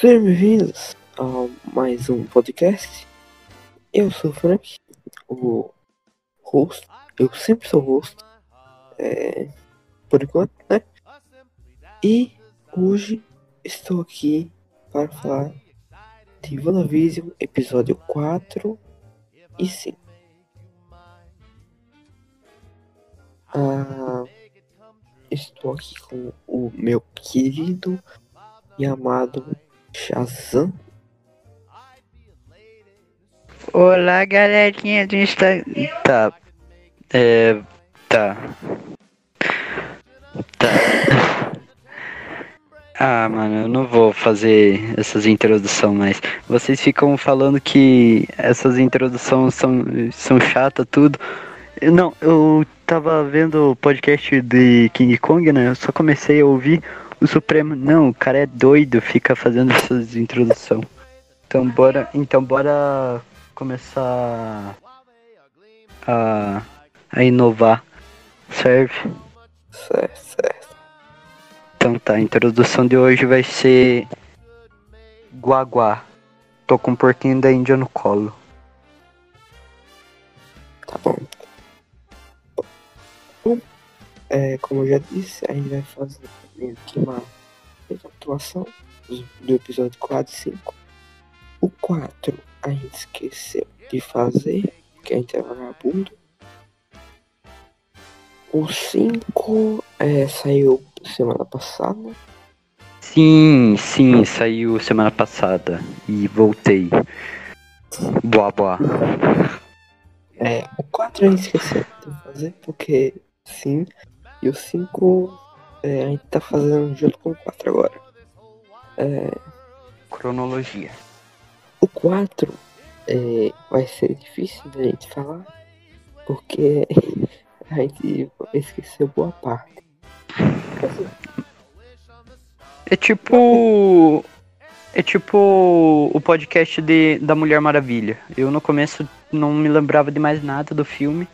Sejam bem-vindos a mais um podcast. Eu sou o Frank, o host. Eu sempre sou host, é, por enquanto, né? E hoje estou aqui para falar de WandaVision, episódio 4 e 5. Ah, estou aqui com o meu querido e amado Shazam. Olá, galerinha do Instagram. Tá. É. Tá. Tá. Ah, mano, eu não vou fazer essas introduções mais. Vocês ficam falando que essas introduções são, são chatas, tudo. Eu, não, eu tava vendo o podcast de King Kong, né? Eu só comecei a ouvir o Supremo. Não, o cara é doido, fica fazendo essas introduções. Então bora. Então bora começar a, a inovar. Serve? Certo, certo. Então tá, a introdução de hoje vai ser Guaguá. Tô com um porquinho da Índia no colo. Tá bom. Bom, é, como eu já disse, a gente vai fazer meio que uma recapitulação do- do episódio 4 e 5. O 4 a gente esqueceu de fazer, porque a gente é vagabundo. O 5 é, saiu semana passada. Sim, sim, saiu semana passada e voltei. Boa, boa. É, o 4 a gente esqueceu de fazer, porque sim. E o 5 é, a gente tá fazendo junto com o 4 agora. É, Cronologia. o 4 é, vai ser difícil da gente falar, porque a gente esqueceu boa parte. É tipo. É tipo o podcast de, da Mulher Maravilha. Eu no começo não me lembrava de mais nada do filme.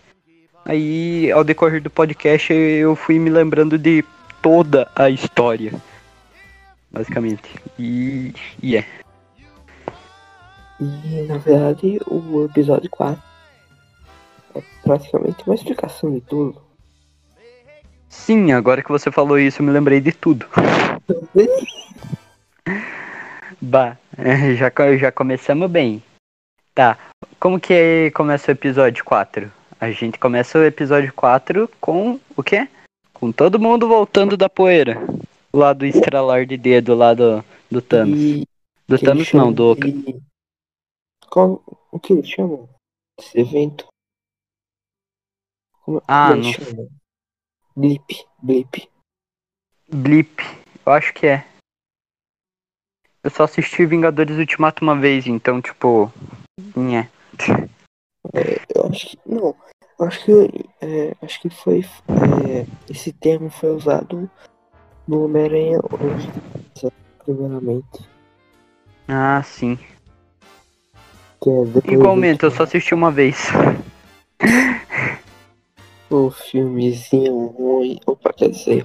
Aí, ao decorrer do podcast, eu fui me lembrando de toda a história. Basicamente. E. E é. E na verdade o episódio 4 é praticamente uma explicação de tudo. Sim, agora que você falou isso, eu me lembrei de tudo. Bah, já, já começamos bem. Tá, como que começa o episódio 4? A gente começa o episódio 4 com o quê? Com todo mundo voltando da poeira. Lá do estralar de dedo lá do, do Thanos. E Do que Thanos não, do. de- Qual, o que eles chamam? Esse evento? Como, Ah, como não- chamam? Blip, blip. Blip. Eu acho que é. Eu só assisti Vingadores Ultimato uma vez, então, tipo. Nhé. Eu acho que. Não. Acho que. é, acho que foi. é, esse termo foi usado no Homem-Aranha hoje. Primeiramente. Ah, sim. É Igualmente, eu só assisti uma vez. O filmezinho ruim. Opa, quer dizer.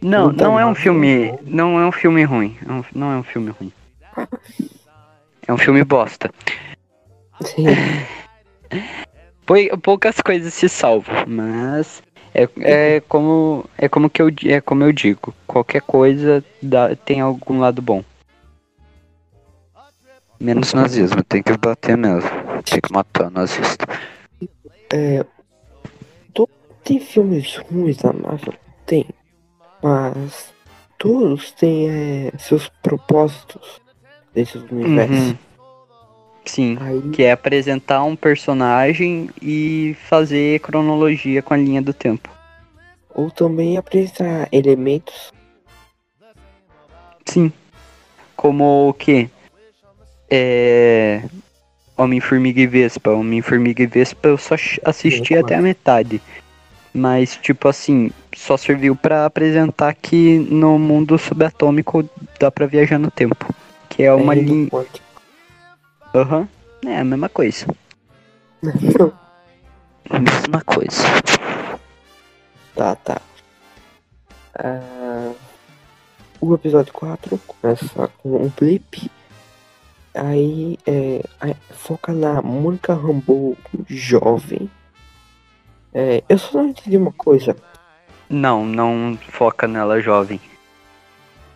Não, Não tá não é um filme. não. Não é um filme ruim. É não é um filme ruim. É um filme bosta. Sim. Pou- Poucas coisas se salvam, mas é, é como é como que eu é como eu digo. Qualquer coisa dá, tem algum lado bom. Menos nazismo, tem que bater mesmo. Tem que matar nazista. É, to- tem filmes ruins da Marvel? Tem. Mas todos têm é, seus propósitos desses universos. Uhum. Sim. Aí, Que é apresentar um personagem e fazer cronologia com a linha do tempo. ou também apresentar elementos. Sim. Como o que? É. Homem-Formiga e Vespa. Homem-Formiga e Vespa eu só assisti até a metade. Mas, tipo assim, só serviu pra apresentar que no mundo subatômico dá pra viajar no tempo. Que é uma é, linha. Aham. É a mesma coisa. Mesma coisa. Tá, tá. Ah, o episódio 4 começa com um blip. Aí, é, foca na Mônica Rambeau jovem. É, eu só não entendi uma coisa. Não, não foca nela jovem.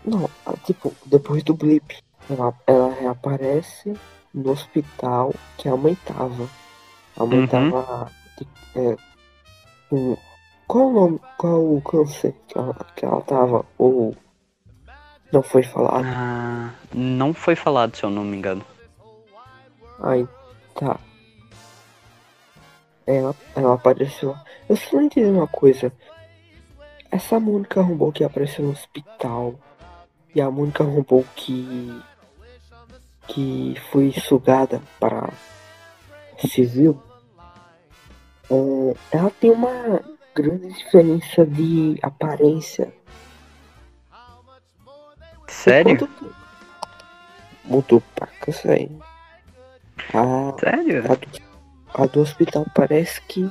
Não, tipo, depois do blip, ela, ela reaparece no hospital que a mãe tava. A mãe Uhum. tava. É, com. Qual o nome? Qual o câncer que ela, que ela tava? Ou. Não foi falado? Ah, não foi falado, se eu não me engano. Aí, tá. Ela, ela apareceu. Eu só não entendi uma coisa. Essa Mônica Rambeau que apareceu no hospital e a Mônica Rambeau que. Que foi sugada para civil. é, ela tem uma grande diferença de aparência. Sério? Enquanto- Mudou pra cacete. A, Sério? A do, a do hospital parece que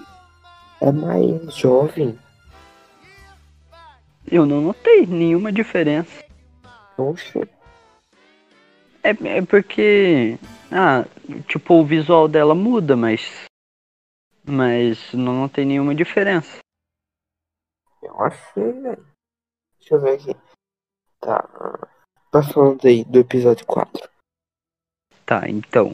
é mais jovem. Eu não notei nenhuma diferença. Oxe, É, é porque. Ah, tipo, o visual dela muda, mas. Mas não notei nenhuma diferença. eu achei, velho. Deixa eu ver aqui. Tá. Tá falando aí do episódio 4. Tá, então.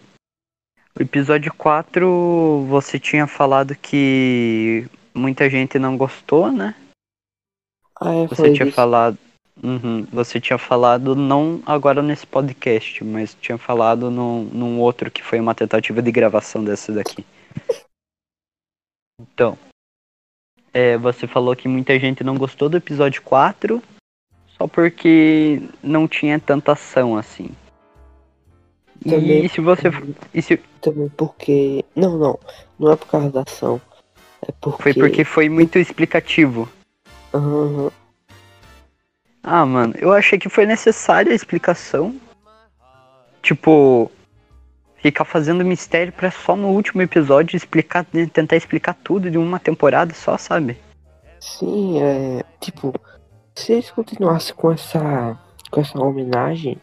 O episódio 4, você tinha falado que muita gente não gostou, né? Ah, é, Você tinha disso. falado. Uhum, você tinha falado não agora nesse podcast, mas tinha falado num, num outro que foi uma tentativa de gravação dessa daqui. Então. É, você falou que muita gente não gostou do episódio 4 só porque não tinha tanta ação assim. Também- E se você. E se, Também porque. Não, não. Não é por causa da ação. É porque. foi porque foi muito explicativo. Aham. Ah, mano, eu achei que foi necessária a explicação. Tipo, ficar fazendo mistério pra só no último episódio explicar, tentar explicar tudo de uma temporada só, sabe? Sim, é. Tipo, se eles continuassem com essa. com essa homenagem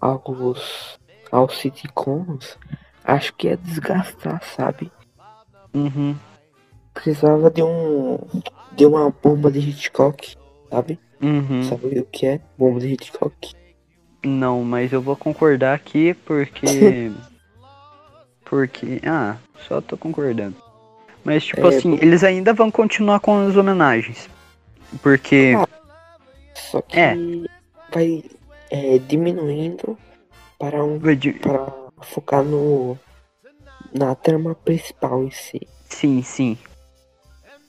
aos. aos sitcoms, acho que ia desgastar, sabe? Uhum. Precisava de um. de uma bomba de Hitchcock, sabe? Uhum. Sabe o que é? Bomba de Hitchcock. Não, mas eu vou concordar aqui porque. porque. Ah, só tô concordando. Mas, tipo É, assim, eles ainda vão continuar com as homenagens. Porque. Ah. Só que É. vai é, diminuindo para um. de- para focar no. na trama principal em si. Sim, sim.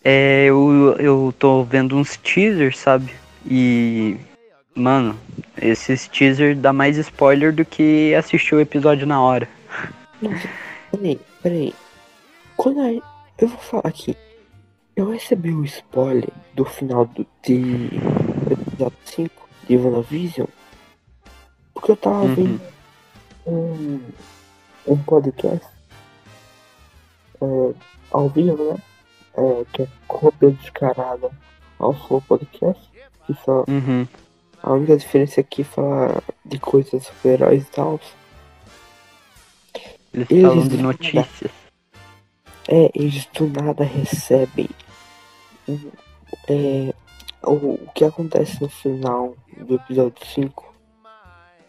É, eu, eu tô vendo uns teasers, sabe? E. Mano, esses teasers dá mais spoiler do que assistir o episódio na hora. Nossa, peraí, peraí. Quando a, eu vou falar aqui, eu recebi o spoiler do final do, de episódio 5 de WandaVision porque eu tava Uhum. vendo um, um podcast é, ao vivo, né? É, que é cópia descarada ao Flow Podcast, que só Uhum. a única diferença é que fala de coisas super-heróis e tal. Eles Eles falam de notícias. É, eles do nada recebem é, o, o que acontece no final do episódio 5.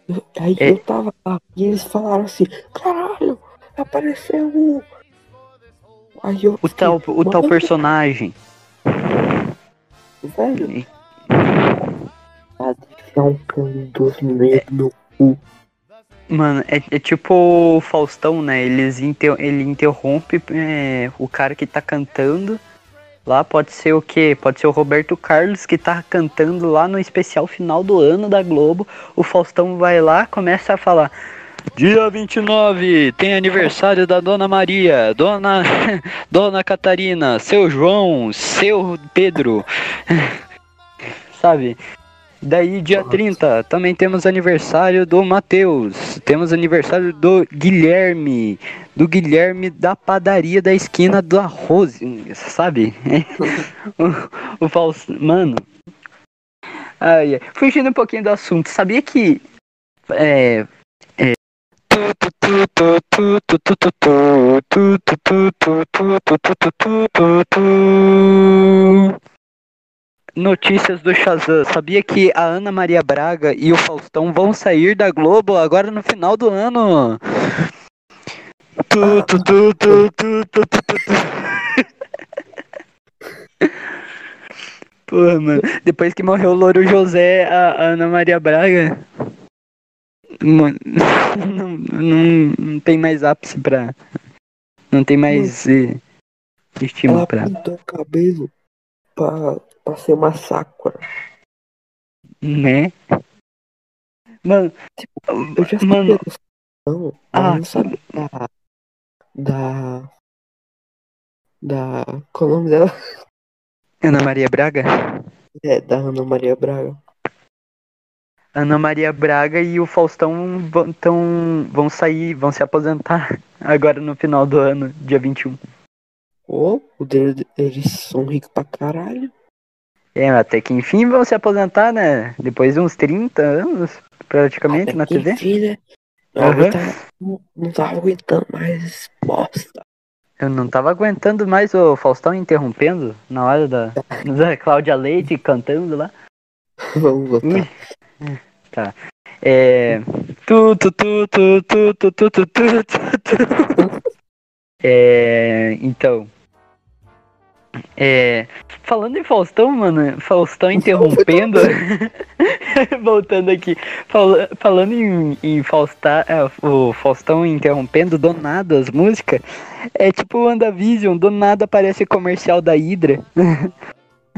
Eu- Aí É. eu tava lá e eles falaram assim, caralho, apareceu o. Aí eu O tal, o tal "Mano, personagem. Velho, E- tá um meio do cu. Mano, é, é tipo o Faustão, né? Eles inter, ele interrompe é, o cara que tá cantando. Lá pode ser o quê? Pode ser o Roberto Carlos que tá cantando lá no especial final do ano da Globo. O Faustão vai lá, começa a falar. Dia 29, tem aniversário da Dona Maria, Dona Dona Catarina, seu João, seu Pedro. Sabe? Daí, dia Nossa. 30, também temos aniversário do Matheus. Temos aniversário do Guilherme. Do Guilherme da padaria da esquina do arroz. Sabe? o, o. Mano. Ai, ai. Fugindo um pouquinho do assunto, sabia que. É. é notícias do Shazam. Sabia que a Ana Maria Braga e o Faustão vão sair da Globo agora no final do ano? Tu, tu, tu, tu, tu, tu, tu, tu. Porra, mano. Depois que morreu o Louro José, a, Ana Maria Braga. Mano, não, não, não tem mais ápice pra. Não tem mais. Hum. Eh, estima pra. Pintou o cabelo pra pra ser uma Sakura. Né? Mano. Eu já Mano. Faustão, mas Ah, não sabia da. Da. Da. Qual é o nome dela? Ana Maria Braga? É, da Ana Maria Braga. Ana Maria Braga e o Faustão vão, tão, vão sair, vão se aposentar agora no final do ano, dia 21. Ô, o dele, eles são ricos pra caralho. É, até que enfim vão se aposentar, né? Depois de uns 30 anos, praticamente, Até na TV. enfim, né? Eu Aham. aguentava- não, não tava aguentando mais bosta. Eu não tava aguentando mais o Faustão interrompendo na hora da, da Cláudia Leite cantando lá. Vamos voltar. Tá. É. Tu, tu, tu, tu, tu, tu, tu, tu, tu, tu, tu. É. Então. É. Falando em Faustão, mano, Faustão interrompendo. Voltando aqui. Fala- falando em, em Fausta, é, o Faustão interrompendo do nada as músicas. É tipo o WandaVision, do nada aparece comercial da Hydra.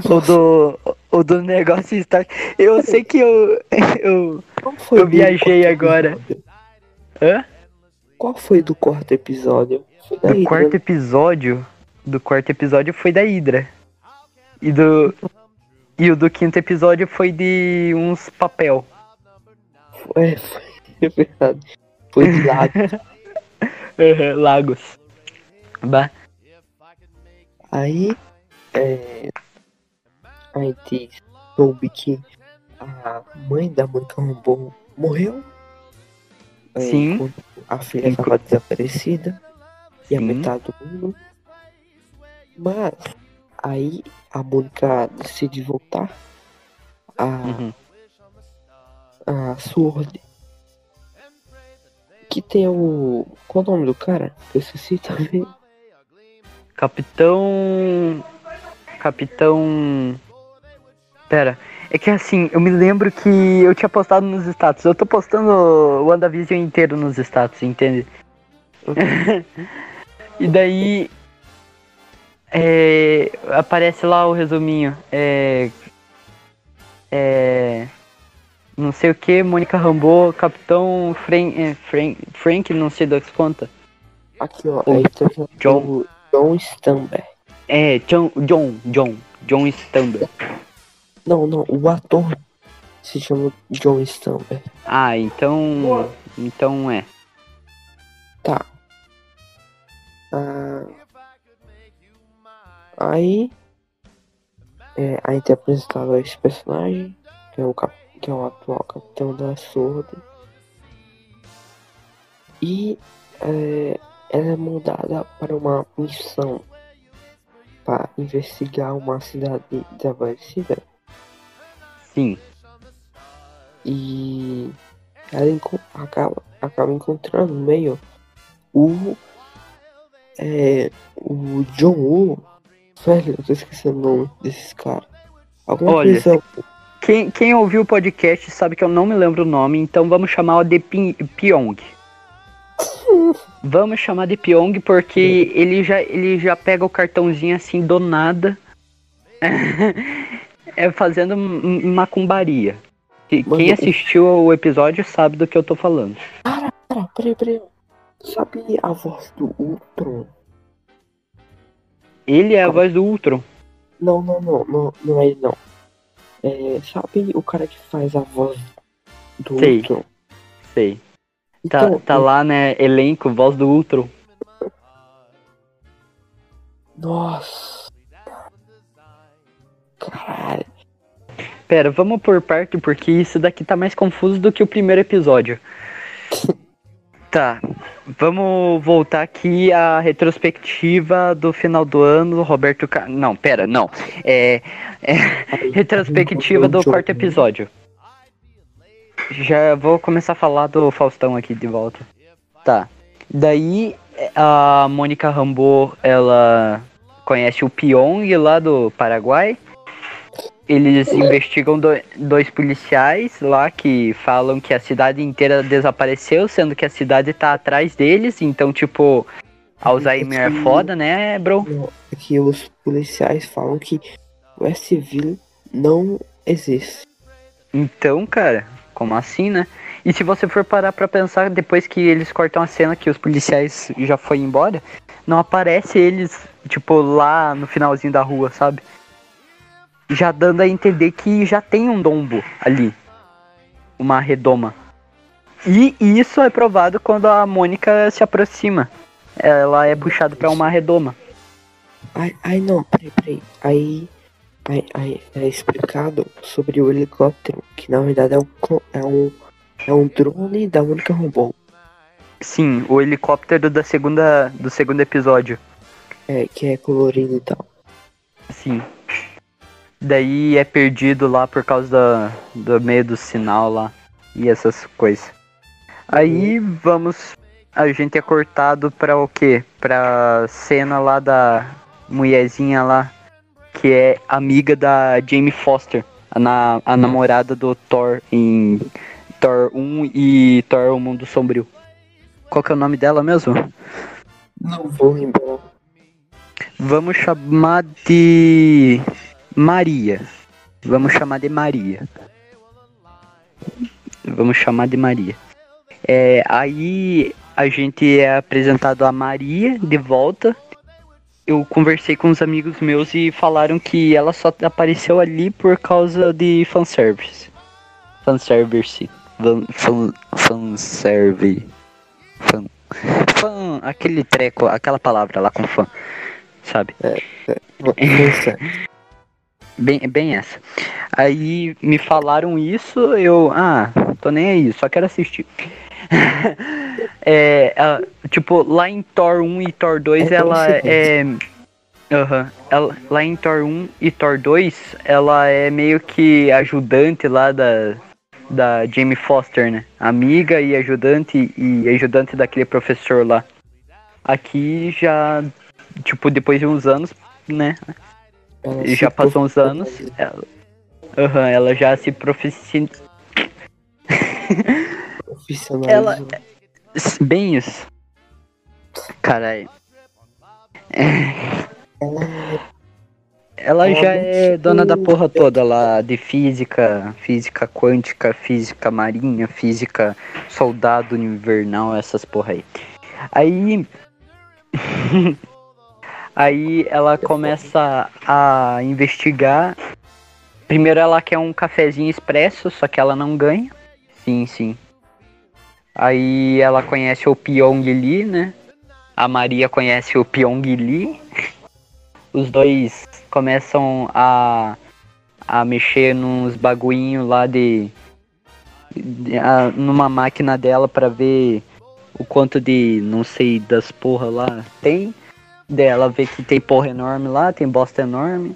ou do. Ou do negócio Star. Eu sei que eu. eu Eu viajei agora. hã? Qual foi do quarto episódio? Do quarto episódio. Do quarto episódio foi da Hydra. E do. E o do quinto episódio foi de uns papel. É, foi, é verdade. Foi de. Aham, Lagos. Bah. Aí, é, a gente soube que a mãe da Mônica Rambeau morreu. É, Sim. enquanto A filha estava desaparecida. E a metade do mundo. Mas, aí a Mônica decide voltar. A, Uhum. a Sword. Que tem o. Qual é o nome do cara? Eu esqueci também. Capitão. Capitão. Pera. É que assim, eu me lembro que eu tinha postado nos status. Eu tô postando o WandaVision inteiro nos status, entende? e daí. É, aparece lá o resuminho. É. É. Não sei o que, Mônica Rambeau, Capitão Frank, é, Frank, Frank, não sei das contas. Aqui, ó. O É John. John Stamber. É, John, John, John, John Stamber. Não, não. O ator se chama John Stamber. Ah, então. Então é. Tá. Ah, aí. É, a gente apresentava esse personagem, que é o, cap, que é o atual capitão da Sword. E é, ela é mandada para uma missão para investigar uma cidade desaparecida. Sim. E ela acaba, acaba encontrando no meio o. É, o John Woo. Velho, eu tô esquecendo o nome desses caras. Alguma Olha. Quem, quem ouviu o podcast sabe que eu não me lembro o nome, então vamos chamar de Pyong. Vamos chamar de Pyong porque ele já, ele já pega o cartãozinho assim do nada. é fazendo macumbaria. Que- Quem assistiu o episódio sabe do que eu tô falando. Cara, peraí, peraí. Sabe a voz do Ultron? Ele é a voz do Ultron. Não, não, não, não, não é ele não. É, sabe o cara que faz a voz do Sei. Ultron? Sei. Tá, Então, tá lá, né? Elenco, voz do Ultron. Nossa. Caralho. pera, vamos por parte, porque isso daqui tá mais confuso do que o primeiro episódio. Tá, vamos voltar aqui à retrospectiva do final do ano, Roberto Car... Não, pera, não. É, é retrospectiva do quarto episódio. Já vou começar a falar do Faustão aqui de volta. Tá. Daí a Mônica Rambo, ela conhece o Pyong lá do Paraguai. Eles investigam do, dois policiais lá que falam que a cidade inteira desapareceu, sendo que a cidade tá atrás deles. Então, tipo, Alzheimer é foda, né, bro? É que os policiais falam que Westville não existe. Então, cara, como assim, né? E se você for parar pra pensar, depois que eles cortam a cena que os policiais já foi embora, não aparece eles, tipo, lá no finalzinho da rua, sabe? Já dando a entender que já tem um dombo ali. Uma redoma. E isso é provado quando a Mônica se aproxima. Ela é puxada para uma redoma. Ai, ai não, peraí, peraí. Aí, aí, aí é explicado sobre o helicóptero, que na verdade é um, é um, é um drone da Mônica Rombol. Sim, o helicóptero da segunda, do segundo episódio. É, que é colorido e tal. Sim. Daí é perdido lá por causa da, do meio do sinal lá e essas coisas. Aí vamos. A gente é cortado pra o quê? Pra cena lá da mulherzinha lá, que é amiga da Jamie Foster, a, na, a namorada do Thor em Thor 1 e Thor O Mundo Sombrio. Qual que é o nome dela mesmo? Não vou lembrar. Vamos chamar de Maria. Vamos chamar de Maria. Vamos chamar de Maria. É, aí a gente é apresentado a Maria de volta. Eu conversei com uns amigos meus e falaram que ela só apareceu ali por causa de fanservice. Fanservice. Fan, fan, fanservice. Fan, fã, aquele treco, aquela palavra lá com fã, sabe? É, é, é. Bem, bem essa. Aí me falaram isso, eu, ah, tô nem aí, só quero assistir. é, ela, tipo, lá em Thor 1 e Thor 2, É ela é. Aham. Ela, lá em Thor 1 e Thor 2, ela é meio que ajudante lá da, da Jamie Foster, né? Amiga e ajudante e ajudante daquele professor lá. Aqui já, tipo, depois de uns anos, né? Ela E já passou uns anos. Ela, Aham, ela já se profissi... profissionalizou. Ela- Bem isso. Caralho. Ela é Ela Ela já não é dona da porra toda lá de física, física quântica, física marinha, física soldado invernal, essas porra aí. Aí. aí ela começa a investigar. Primeiro ela quer um cafezinho expresso, só que ela não ganha. Sim, sim. Aí ela conhece o Pyong Lee, né? A Maria conhece o Pyong Lee. Os dois começam a, a mexer nos bagulhinhos lá de, de- a- numa máquina dela pra ver o quanto de não sei das porra lá tem. Daí ela vê que tem porra enorme lá, tem bosta enorme.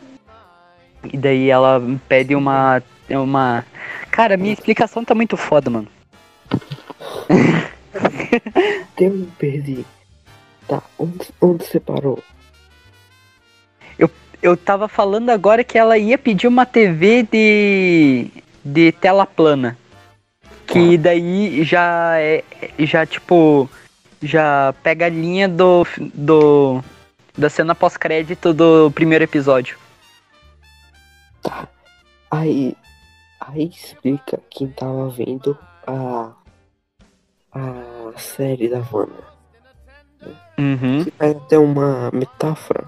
E daí ela pede uma uma Cara, minha explicação tá muito foda, mano. Eu me perdi. Tá, onde, onde você parou? Eu tava falando agora que ela ia pedir uma TV de de tela plana. Que daí já é já tipo já pega a linha do do da cena pós-crédito do primeiro episódio. Tá. Aí. Aí explica quem tava vendo a. A série da Wanda. Uhum. É até uma metáfora.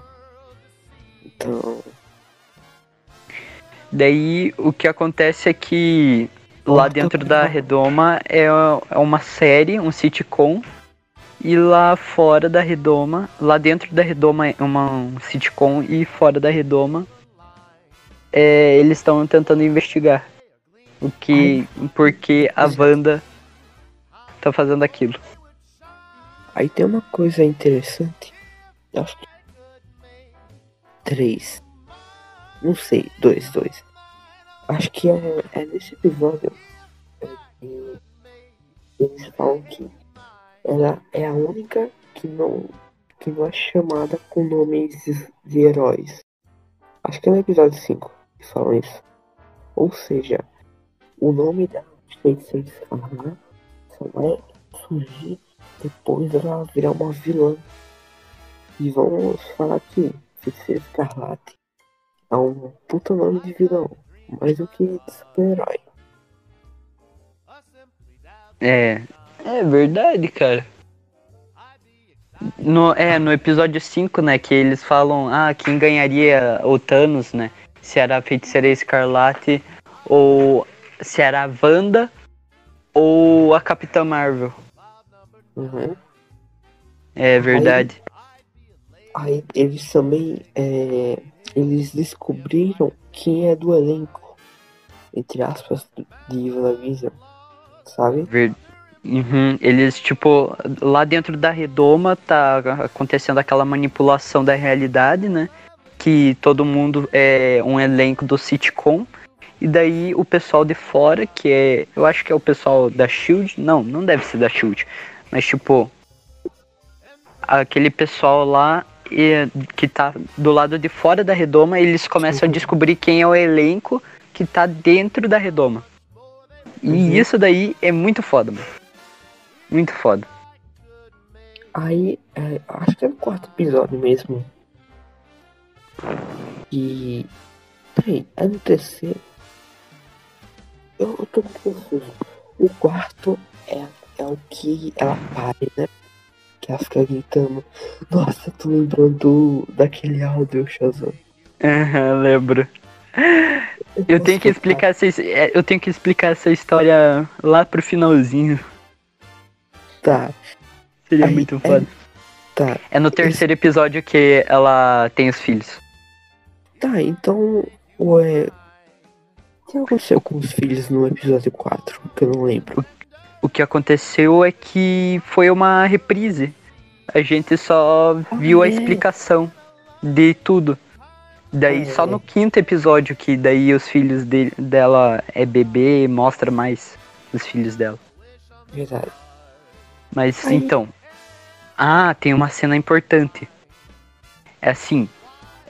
Então. Daí o que acontece é que lá dentro da. Redoma é, é uma série, um sitcom. E lá fora da Redoma, lá dentro da Redoma é uma, um sitcom e fora da Redoma é, eles estão tentando investigar o que, porque a Wanda tá fazendo aquilo. Aí tem uma coisa interessante. Acho que. Três. Não sei, dois, dois. Acho que é, é nesse episódio. é eles falam que ela é a única que não, que não é chamada com nomes de heróis. Acho que é no episódio 5 que falam isso. Ou seja, o nome da feiticeira escarlate só vai surgir depois dela virar uma vilã. E vamos falar que feiticeira escarlate é um puta nome de vilão. Mais do que super-herói. É, é verdade, cara. No, é, no episódio 5, né, que eles falam, ah, quem ganharia o Thanos, né? Se era a Feiticeira Escarlate ou se era a Wanda ou a Capitã Marvel. Uhum. É verdade. Aí eles também é, eles descobriram quem é do elenco, entre aspas, de WandaVision, sabe? Ver... Uhum, Eles, tipo, lá dentro da redoma tá acontecendo aquela manipulação da realidade, né? Que todo mundo é um elenco do sitcom. E daí o pessoal de fora, que é. Eu acho que é o pessoal da Shield. Não, não deve ser da Shield. Mas tipo. Aquele pessoal lá e, que tá do lado de fora da redoma, eles começam a descobrir quem é o elenco que tá dentro da redoma. E Uhum. isso daí é muito foda, mano. Muito foda. Aí, é, acho que é no quarto episódio mesmo. E. Peraí, é no terceiro? Eu, eu tô muito confuso. O quarto é, é o que ela pare, né? Que ela fica gritando. Nossa, tô lembrando do- daquele áudio, Shazam. Aham, lembro. Eu tenho que explicar essa, é, eu tenho que explicar essa história lá pro finalzinho. Tá, Seria Aí, muito é- foda. tá. É no terceiro episódio que ela tem os filhos. Tá, então. Ué. O que aconteceu com os filhos no episódio 4? Que eu não lembro. O que aconteceu é que foi uma reprise. A gente só viu a é. explicação de tudo. Daí Ah, só é. no quinto episódio que daí os filhos de- dela é bebê, mostra mais os filhos dela. Verdade. Mas Aí- então. Ah, tem uma cena importante. É assim.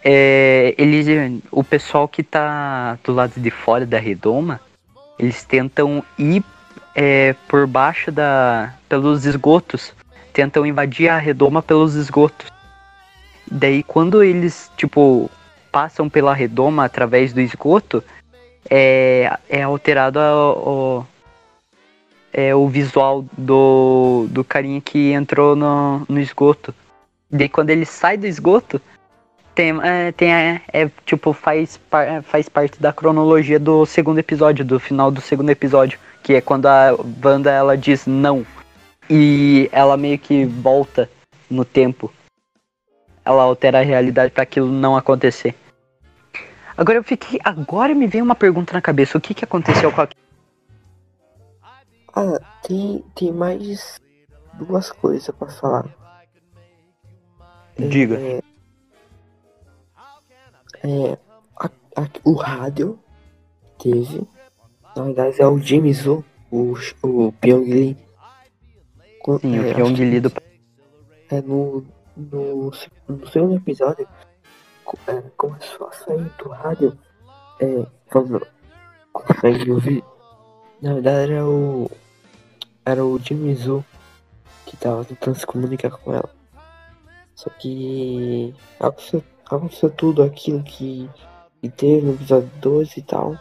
É, eles, o pessoal que tá do lado de fora da redoma, eles tentam ir é, por baixo da. pelos esgotos. Tentam invadir a redoma pelos esgotos. Daí quando eles, tipo, passam pela redoma através do esgoto, é, é alterado a- o, é, o visual do, do carinha que entrou no, no esgoto. Daí quando ele sai do esgoto, tem, é, tem é, é, tipo, faz, par- faz parte da cronologia do segundo episódio, do final do segundo episódio. Que é quando a Wanda ela diz não. E ela meio que volta no tempo. Ela altera a realidade para aquilo não acontecer. Agora eu fiquei. Agora me veio uma pergunta na cabeça. O que, que aconteceu com a Ah, tem, tem mais duas coisas pra falar. Diga. É, é, a- a- o rádio teve. Na verdade é o Jimmy Zoo, o, o Pyong Lee. Sim, é, o Pyong Lee do É no, no, no segundo episódio, é, começou a sair do rádio, é, quando consegue ouvir. Na verdade era o. Era o Jimmy Zoo que tava tentando se comunicar com ela. Só que aconteceu, aconteceu tudo aquilo que, que teve no episódio 12 e tal.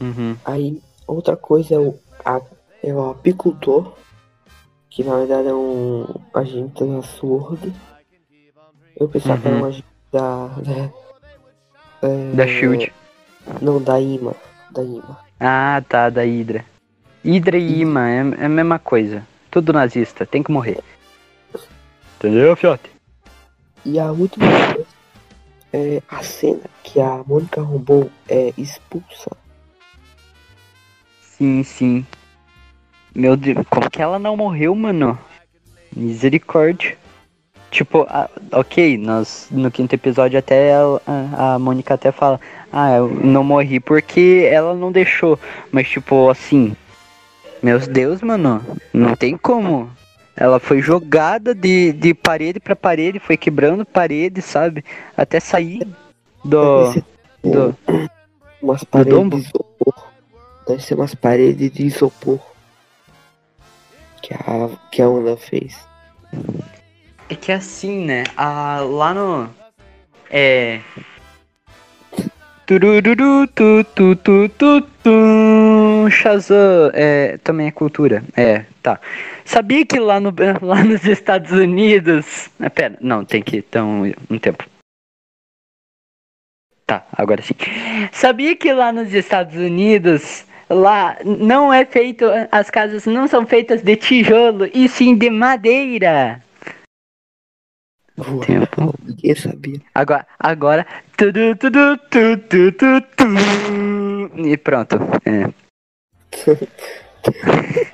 Uhum. Aí outra coisa é o, a, é o apicultor, que na verdade é um agente da SWORD. Eu pensava que era Uhum. um agente da. Da, é, Da Shield. Não, da IMA. Da IMA. Ah, tá, da Hydra. Hydra e Ima é, é a mesma coisa. Tudo nazista, tem que morrer. Entendeu, fiote? E a última coisa é a cena que a Mônica Rambeau é expulsa. Sim, sim. Meu Deus, como que ela não morreu, mano? Misericórdia. Tipo, ah, ok, nós, no quinto episódio até a, a Mônica até fala, ah, eu não morri porque ela não deixou. Mas tipo, assim, meus Deus, mano, não tem como. Ela foi jogada de, de parede para parede, foi quebrando parede, sabe? Até sair do. do umas paredes de isopor. Deve ser umas paredes de isopor. Que a, que a Wanda fez. É que assim, né? A, lá no. É. Turururu, tu, tu, tu, tu, tu. Shazam é, também é cultura. É, tá. Sabia que lá, no, lá nos Estados Unidos. Ah, pera, não, tem que ter um, um tempo. Tá, agora sim. Sabia que lá nos Estados Unidos, lá não é feito. As casas não são feitas de tijolo, e sim de madeira. Uau, tempo. Ninguém sabia. Agora, agora. E pronto. É.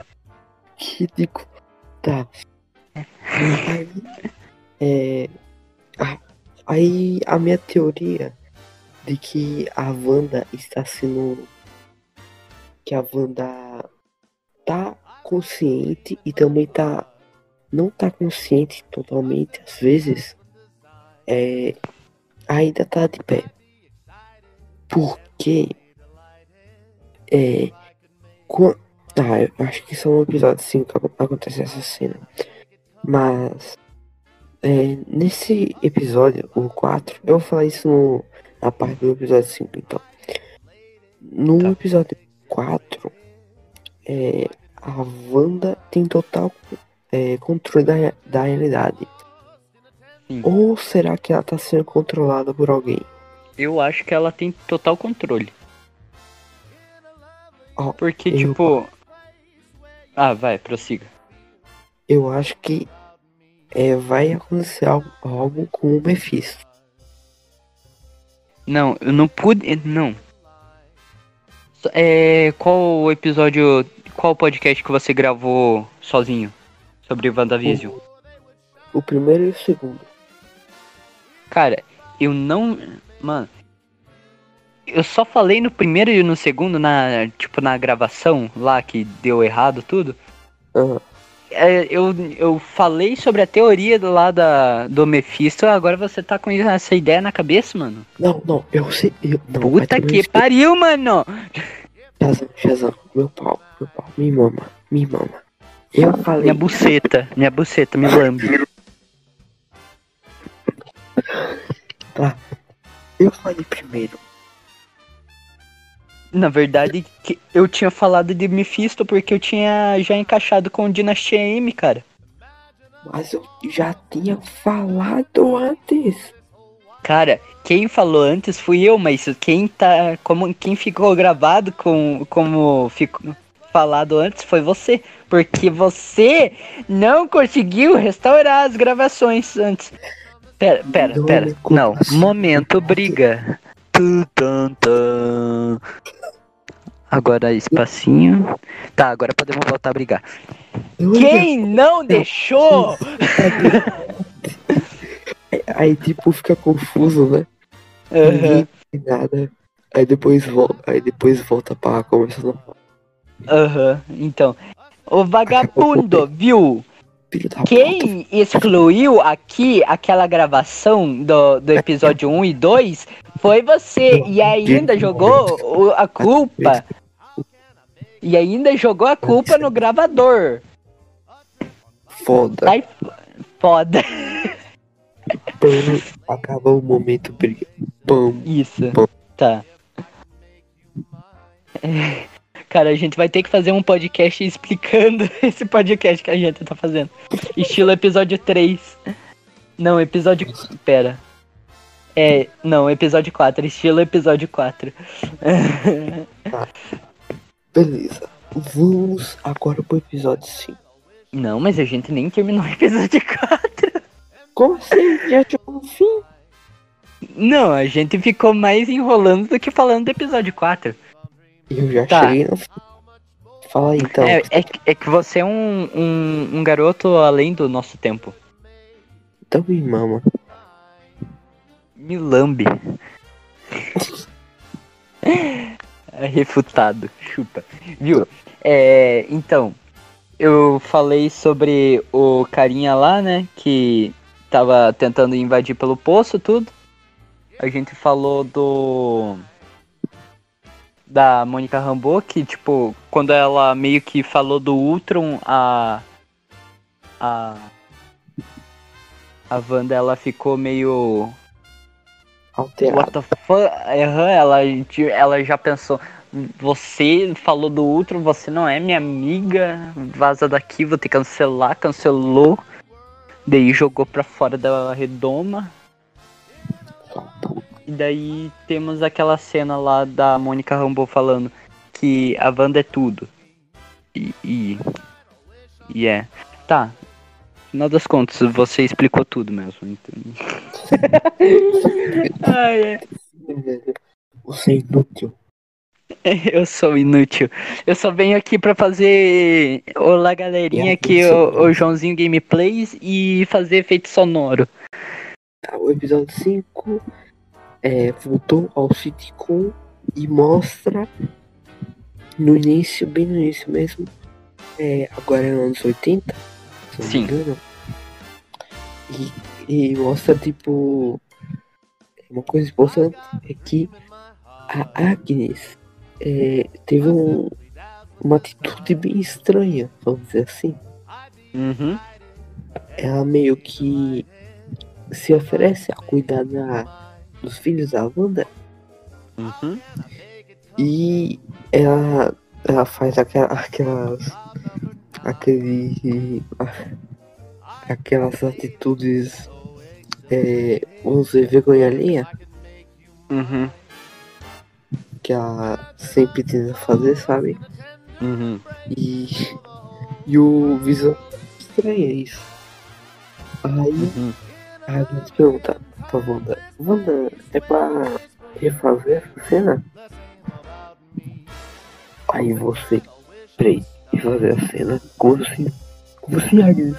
que ridículo. Tá. Aí, é, aí a minha teoria de que a Wanda está sendo. Que a Wanda tá consciente e também tá não tá consciente totalmente, às vezes, é, ainda tá de pé. Porque é, com, ah, eu acho que são episódios 5 que acontece essa cena. Mas é, nesse episódio, o 4, eu vou falar isso no, na parte do episódio 5 então. No tá. episódio 4, é, a Wanda tem total é, controle da, da realidade. Sim. Ou será que ela tá sendo controlada por alguém? Eu acho que ela tem total controle. Oh, Porque, eu... tipo. Ah, vai, prossiga. Eu acho que é, vai acontecer algo, algo com o Mephisto. Não, eu não pude. Não. É, qual o episódio. Qual podcast que você gravou sozinho? sobre WandaVision? O, o primeiro e o segundo. Cara, eu não. Mano. Eu só falei no primeiro e no segundo, na, tipo, na gravação lá que deu errado tudo. Uhum. É, eu, eu falei sobre a teoria do lá da, do Mephisto, agora você tá com essa ideia na cabeça, mano? Não, não, eu sei. Eu, não, Puta que pariu, mano! Shazam, Shazam, meu pau, meu pau, me mama, me mama. Eu falei. Minha buceta, minha buceta, me lambe. Eu falei primeiro. Na verdade, eu tinha falado de Mephisto porque eu tinha já encaixado com o Dinastia M, cara. Mas eu já tinha falado antes. Cara, quem falou antes fui eu, mas quem tá. Como, quem ficou gravado com. Como ficou falado antes foi você. Porque você não conseguiu restaurar as gravações antes. Pera, pera, pera. Não, momento briga. Agora espacinho. Tá, agora podemos voltar a brigar. Quem não deixou? Aí tipo fica confuso, né? Uhum. nada. Aí depois volta, aí depois volta pra conversa normal. Aham, uhum. então. O vagabundo, viu? Quem excluiu aqui aquela gravação do, do episódio 1 e 2 foi você. E ainda jogou a culpa. E ainda jogou a culpa no gravador. Foda. Sai foda. acabou o momento briga. Isso. Tá. É. Cara, a gente vai ter que fazer um podcast explicando esse podcast que a gente tá fazendo. Estilo episódio 3. Não, episódio. Pera. É, não, episódio 4. Estilo episódio 4. Tá. Beleza. Vamos agora pro episódio 5. Não, mas a gente nem terminou o episódio 4. Como assim? Já chegou no fim? Não, a gente ficou mais enrolando do que falando do episódio 4. Eu já Tá. cheguei no. Fala aí, então. É, é, que- é que você é um, um, um garoto além do nosso tempo. Então me mama. Me lambe. É refutado. Chupa. Viu? É, então, eu falei sobre o carinha lá, né? Que tava tentando invadir pelo poço, tudo. A gente falou do. Da Mônica Rambeau, que, tipo, quando ela meio que falou do Ultron, a. A. A Wanda, ela ficou meio. Alterado. What the fuck? Ela, ela já pensou. Você falou do Ultron, você não é minha amiga. Vaza daqui, vou ter que cancelar. Cancelou. Daí jogou pra fora da redoma. E daí temos aquela cena lá da Mônica Rambeau falando que a Wanda é tudo. E. E, e é. Tá. Final das contas, você explicou tudo mesmo. Então... Ai, é. Você é inútil. Eu sou inútil. Eu só venho aqui pra fazer. Olá, galerinha, aqui o, o Joãozinho Gameplays e fazer efeito sonoro. Tá, o episódio 5 é, voltou ao sitcom e mostra no início, bem no início mesmo, é, agora é anos 80, se não Sim. me engano. E, e mostra tipo uma coisa importante é que a Agnes é, teve um- uma atitude bem estranha, vamos dizer assim. Uhum. ela meio que se oferece a cuidar da, dos filhos da Wanda Uhum. e ela, ela faz aquela, aquelas aquele aquelas atitudes é, vamos dizer vergonha alheia Uhum. que ela sempre tenta fazer, sabe? Uhum. E, e o Visão estranha isso. Aí Uhum. A gente pergunta pra Wanda, Wanda, é pra refazer essa cena? Aí você, peraí, refazer a cena? Como assim? Como assim, Agnes?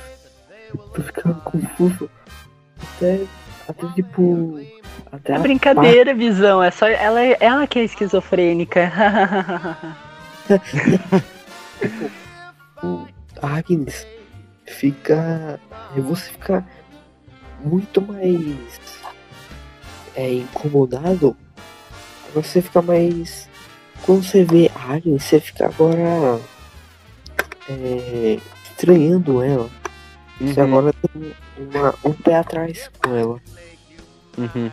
Tô ficando confuso. Até, até tipo. Até É brincadeira, visão. É só ela, ela que é esquizofrênica. o Agnes fica. Você fica muito mais é, incomodado. Você fica mais. Quando você vê a Agnes, você fica agora é, estranhando ela. Você Uhum. agora tem uma, um pé atrás com ela. Uhum.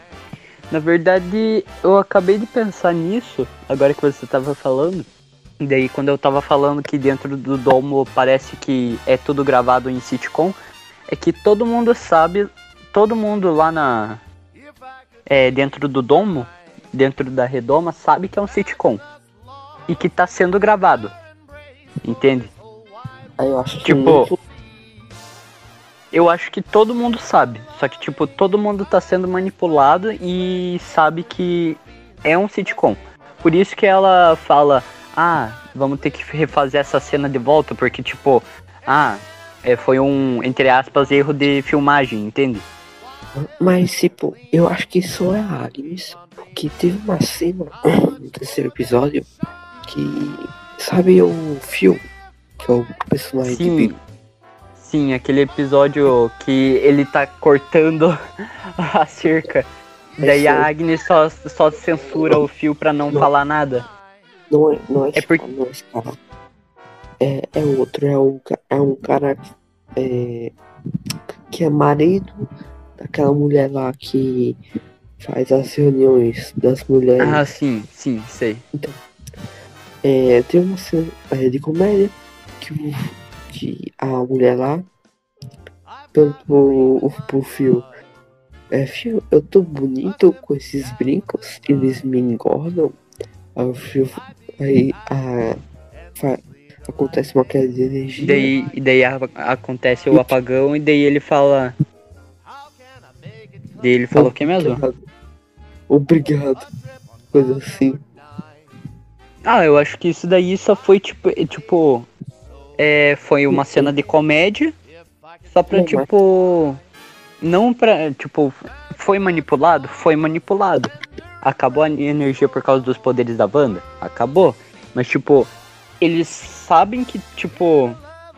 Na verdade, eu acabei de pensar nisso, agora que você tava falando. E daí, quando eu tava falando que dentro do domo parece que é tudo gravado em sitcom, é que todo mundo sabe, todo mundo lá na. É, dentro do domo, dentro da redoma, sabe que é um sitcom. E que tá sendo gravado. Entende? Aí eu acho que Tipo, Eu acho que todo mundo sabe. Só que, tipo, todo mundo tá sendo manipulado e sabe que é um sitcom. Por isso que ela fala, ah, vamos ter que refazer essa cena de volta, porque, tipo, ah, é, foi um, entre aspas, erro de filmagem, entende? Mas, tipo, eu acho que só é a Agnes. Porque teve uma cena no terceiro episódio que. Sabe o Phil? Que é o personagem de Sim. Big Sim, aquele episódio que ele tá cortando a cerca. Daí a Agnes só, só censura o fio pra não Não. falar nada. Não é, não é, esse porque- cara, não é esse cara. É, é outro, é um, é um cara é, que é marido daquela mulher lá que faz as reuniões das mulheres. Ah, sim, sim, sei. É, tem uma cena de comédia que, o, que a mulher lá pergunta pro, Phil. É, Phil, eu tô bonito com esses brincos, eles me engordam. Aí o Phil, aí a, fa- acontece uma queda de energia. Daí, e daí a- acontece o apagão e daí ele fala. Ele fala o que mesmo? obrigado. Coisa assim. Ah, eu acho que isso daí só foi tipo. é, tipo é, foi uma cena de comédia. Só pra, Não, tipo. Não pra. Tipo, foi manipulado? Foi manipulado. Acabou a energia por causa dos poderes da banda? Acabou. Mas, tipo, eles sabem que, tipo.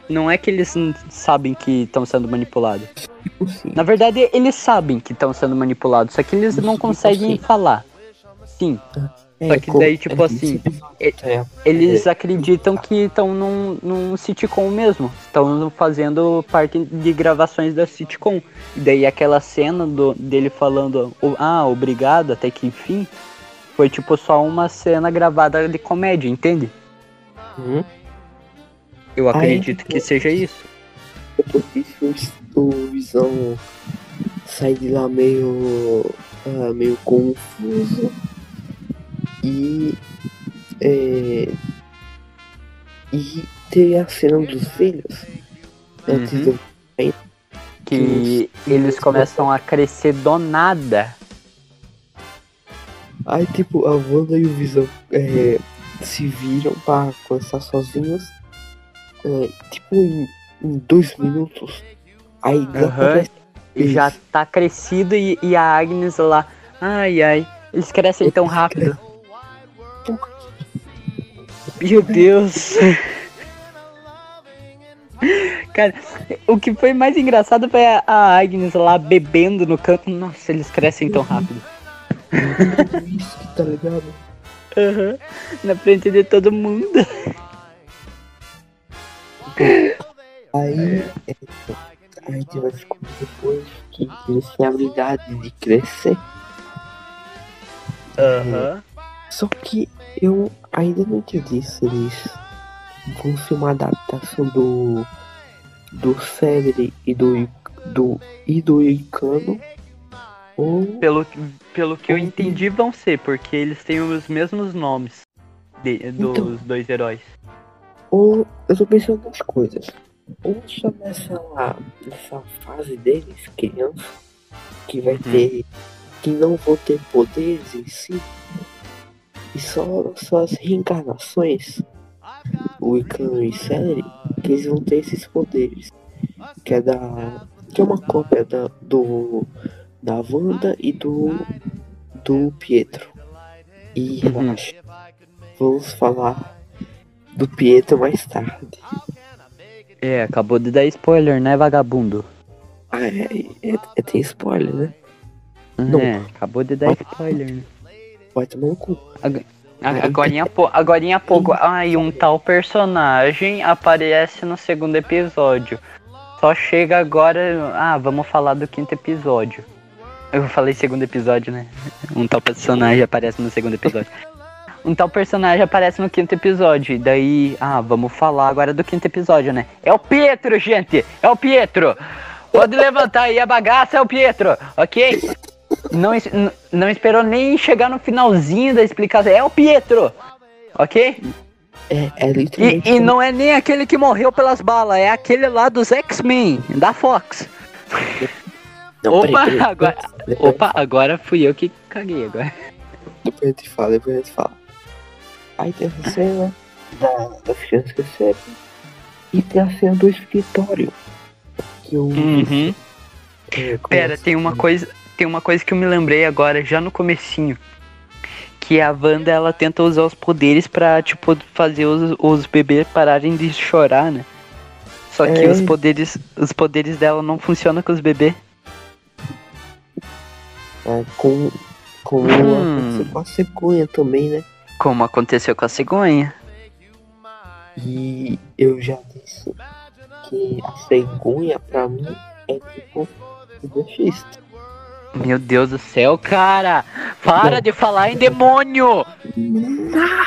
Não é que eles sabem que estão sendo manipulados. Tipo assim. Na verdade, eles sabem que estão sendo manipulados, só que eles não Tipo conseguem assim. falar. Sim, É, Só que daí, tipo é, assim, é, eles acreditam que estão num, num sitcom mesmo. Estão fazendo parte de gravações da sitcom. E daí aquela cena do, dele falando, "O- ah, obrigado, até que enfim, foi tipo só uma cena gravada de comédia, entende? Hum? Eu Aí, acredito que tipo, seja isso. Depois disso, o Visão sai de lá meio, ah, meio confuso e é, e tem a cena dos filhos antes Uhum. do Que eles começam a crescer do nada. aí tipo a Wanda e o Visão é, se viram pra começar sozinhos é, tipo em, em dois minutos aí E já tá crescido e, e a Agnes lá. Ai, ai. Eles crescem tão rápido. Meu Deus. Cara, o que foi mais engraçado foi a, a Agnes lá bebendo no canto. Nossa, eles crescem tão rápido. isso que tá ligado Aham. Na frente de todo mundo. Aí, é, a gente vai descobrir depois que eles têm a habilidade de crescer. Aham. Só que eu ainda não entendi se eles vão ser uma adaptação do do Celery e do do e do Icano ou Pelo, pelo que eu entendi, vão ser, porque eles têm os mesmos nomes de- dos Então. dois heróis. Ou eu tô pensando nas coisas. Ou só nessa, nessa fase deles, criança, que vai ter. que não vão ter poderes em si. E só suas reencarnações, o Icano e Celery, que eles vão ter esses poderes. Que é da. que é uma cópia da, do. da Wanda e do. do Pietro. E Uhum. relaxa. Vamos falar do Pietro mais tarde. É, acabou de dar spoiler, né, vagabundo? Ah, é, é, é- tem spoiler, né? Não. É, acabou de dar spoiler, né? Vai tomar no cu. Agora a pouco, agorinha pouco, ai, um tal personagem aparece no segundo episódio. Só chega agora, ah, vamos falar do quinto episódio. Eu falei segundo episódio, né? Um tal personagem aparece no segundo episódio. Um tal personagem aparece no quinto episódio. E daí, ah, vamos falar agora do quinto episódio, né? É o Pietro, gente! É o Pietro! Pode levantar aí a bagaça, é o Pietro, ok? Não, não esperou nem chegar no finalzinho da explicação. É o Pietro! Ok? É, é E, literalmente. e não é nem aquele que morreu pelas balas, é aquele lá dos X-Men, da Fox. Não, Opa, peraí, peraí. agora- Depois, Opa, agora fui eu que caguei agora. depois a gente fala, depois a gente fala. Aí tem essa cena da, das crianças crescerem. E tem a cena do escritório. Que o. Uhum. é, Pera, começa- tem uma coisa, tem uma coisa que eu me lembrei agora, já no comecinho. Que a Wanda, ela tenta usar os poderes pra, tipo, fazer os, os bebês pararem de chorar, né? Só que É. os poderes, os poderes dela não funcionam com os bebês. É, com. Com, Hum. com a cegonha também, né? Como aconteceu com a cegonha. E eu já disse que a cegonha pra mim é tipo exorcista. Meu Deus do céu, cara! Para de falar em demônio!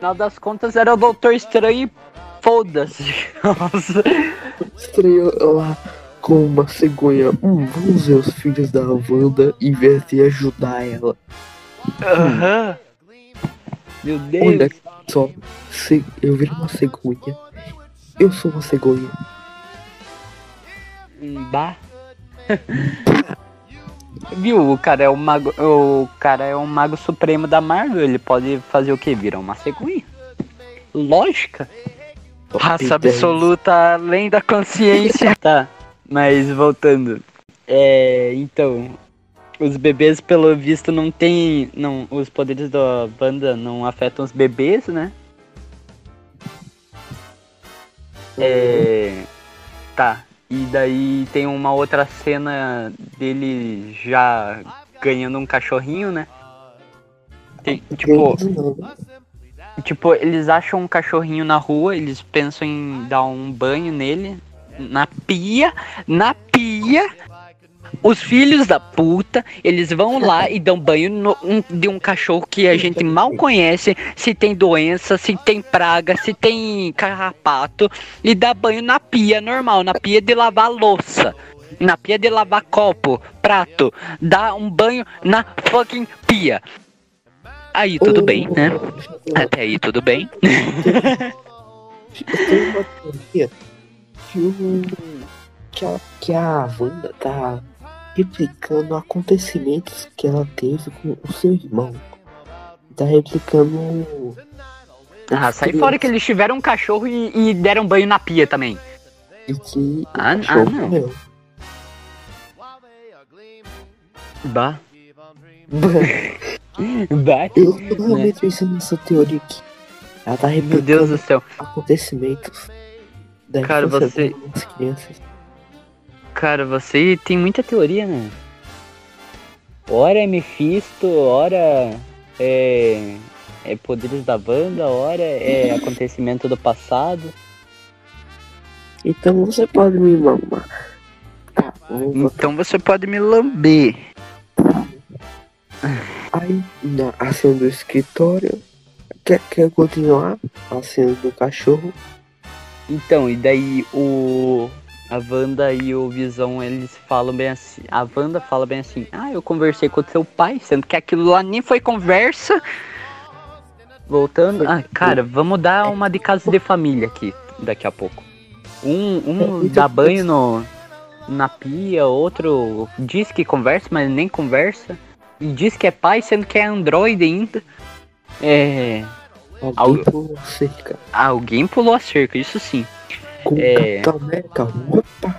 Afinal das contas era o Doutor Estranho e foda-se. Estranho lá com uma cegonha. Hum, vamos ver os filhos da Wanda em vez de ajudar ela. Aham. Meu Deus. Olha só, se eu viro uma cegonha. Eu sou uma cegonha. Bah. Viu, o cara é o mago. O cara é um mago supremo da Marvel. Ele pode fazer o que? Virar uma cegonha. Lógica. Top Raça 10. absoluta além da consciência. tá, mas voltando. É, então, os bebês pelo visto não tem, não, os poderes da banda não afetam os bebês, né? É, tá. E daí tem uma outra cena dele já ganhando um cachorrinho, né? Tem, tipo, Tipo, eles acham um cachorrinho na rua, eles pensam em dar um banho nele, na pia, na pia. Os filhos da puta, eles vão lá e dão banho no- um- de um cachorro que a gente mal conhece, se tem doença, se tem praga, se tem carrapato, e dá banho na pia normal, na pia de lavar louça, na pia de lavar copo, prato, dá um banho na fucking pia. Aí tudo bem, né? Até aí tudo bem. Eu tenho uma teoria que, o, que, a, que a Wanda tá replicando acontecimentos que ela teve com o seu irmão. Tá replicando. Ah, sai fora que eles tiveram um cachorro e, e deram banho na pia também. E que Ah, ah, não. morreu. Bah. Bah. Eu tô realmente pensando nessa teoria aqui. Ela tá Meu Deus replicando do céu. acontecimentos da Cara, você- das crianças. Cara, você tem muita teoria, né? Ora é Mephisto, ora é, é poderes da banda, ora é acontecimento do passado. Então você pode me mamar. Tá. Então você pode me lamber. Aí, na a cena do escritório. Quer, quer continuar? A cena do cachorro. Então, e daí o. A Wanda e o Visão, eles falam bem assim. A Wanda fala bem assim: Ah, eu conversei com o seu pai, sendo que aquilo lá nem foi conversa. Voltando. Ah, cara, vamos dar uma de casa de família aqui, daqui a pouco. Um, um dá banho no, na pia, outro diz que conversa, mas nem conversa. E diz que é pai, sendo que é androide ainda. É. Alguém pulou a cerca. Alguém pulou a cerca, isso sim. Com É. Capitão América. Opa!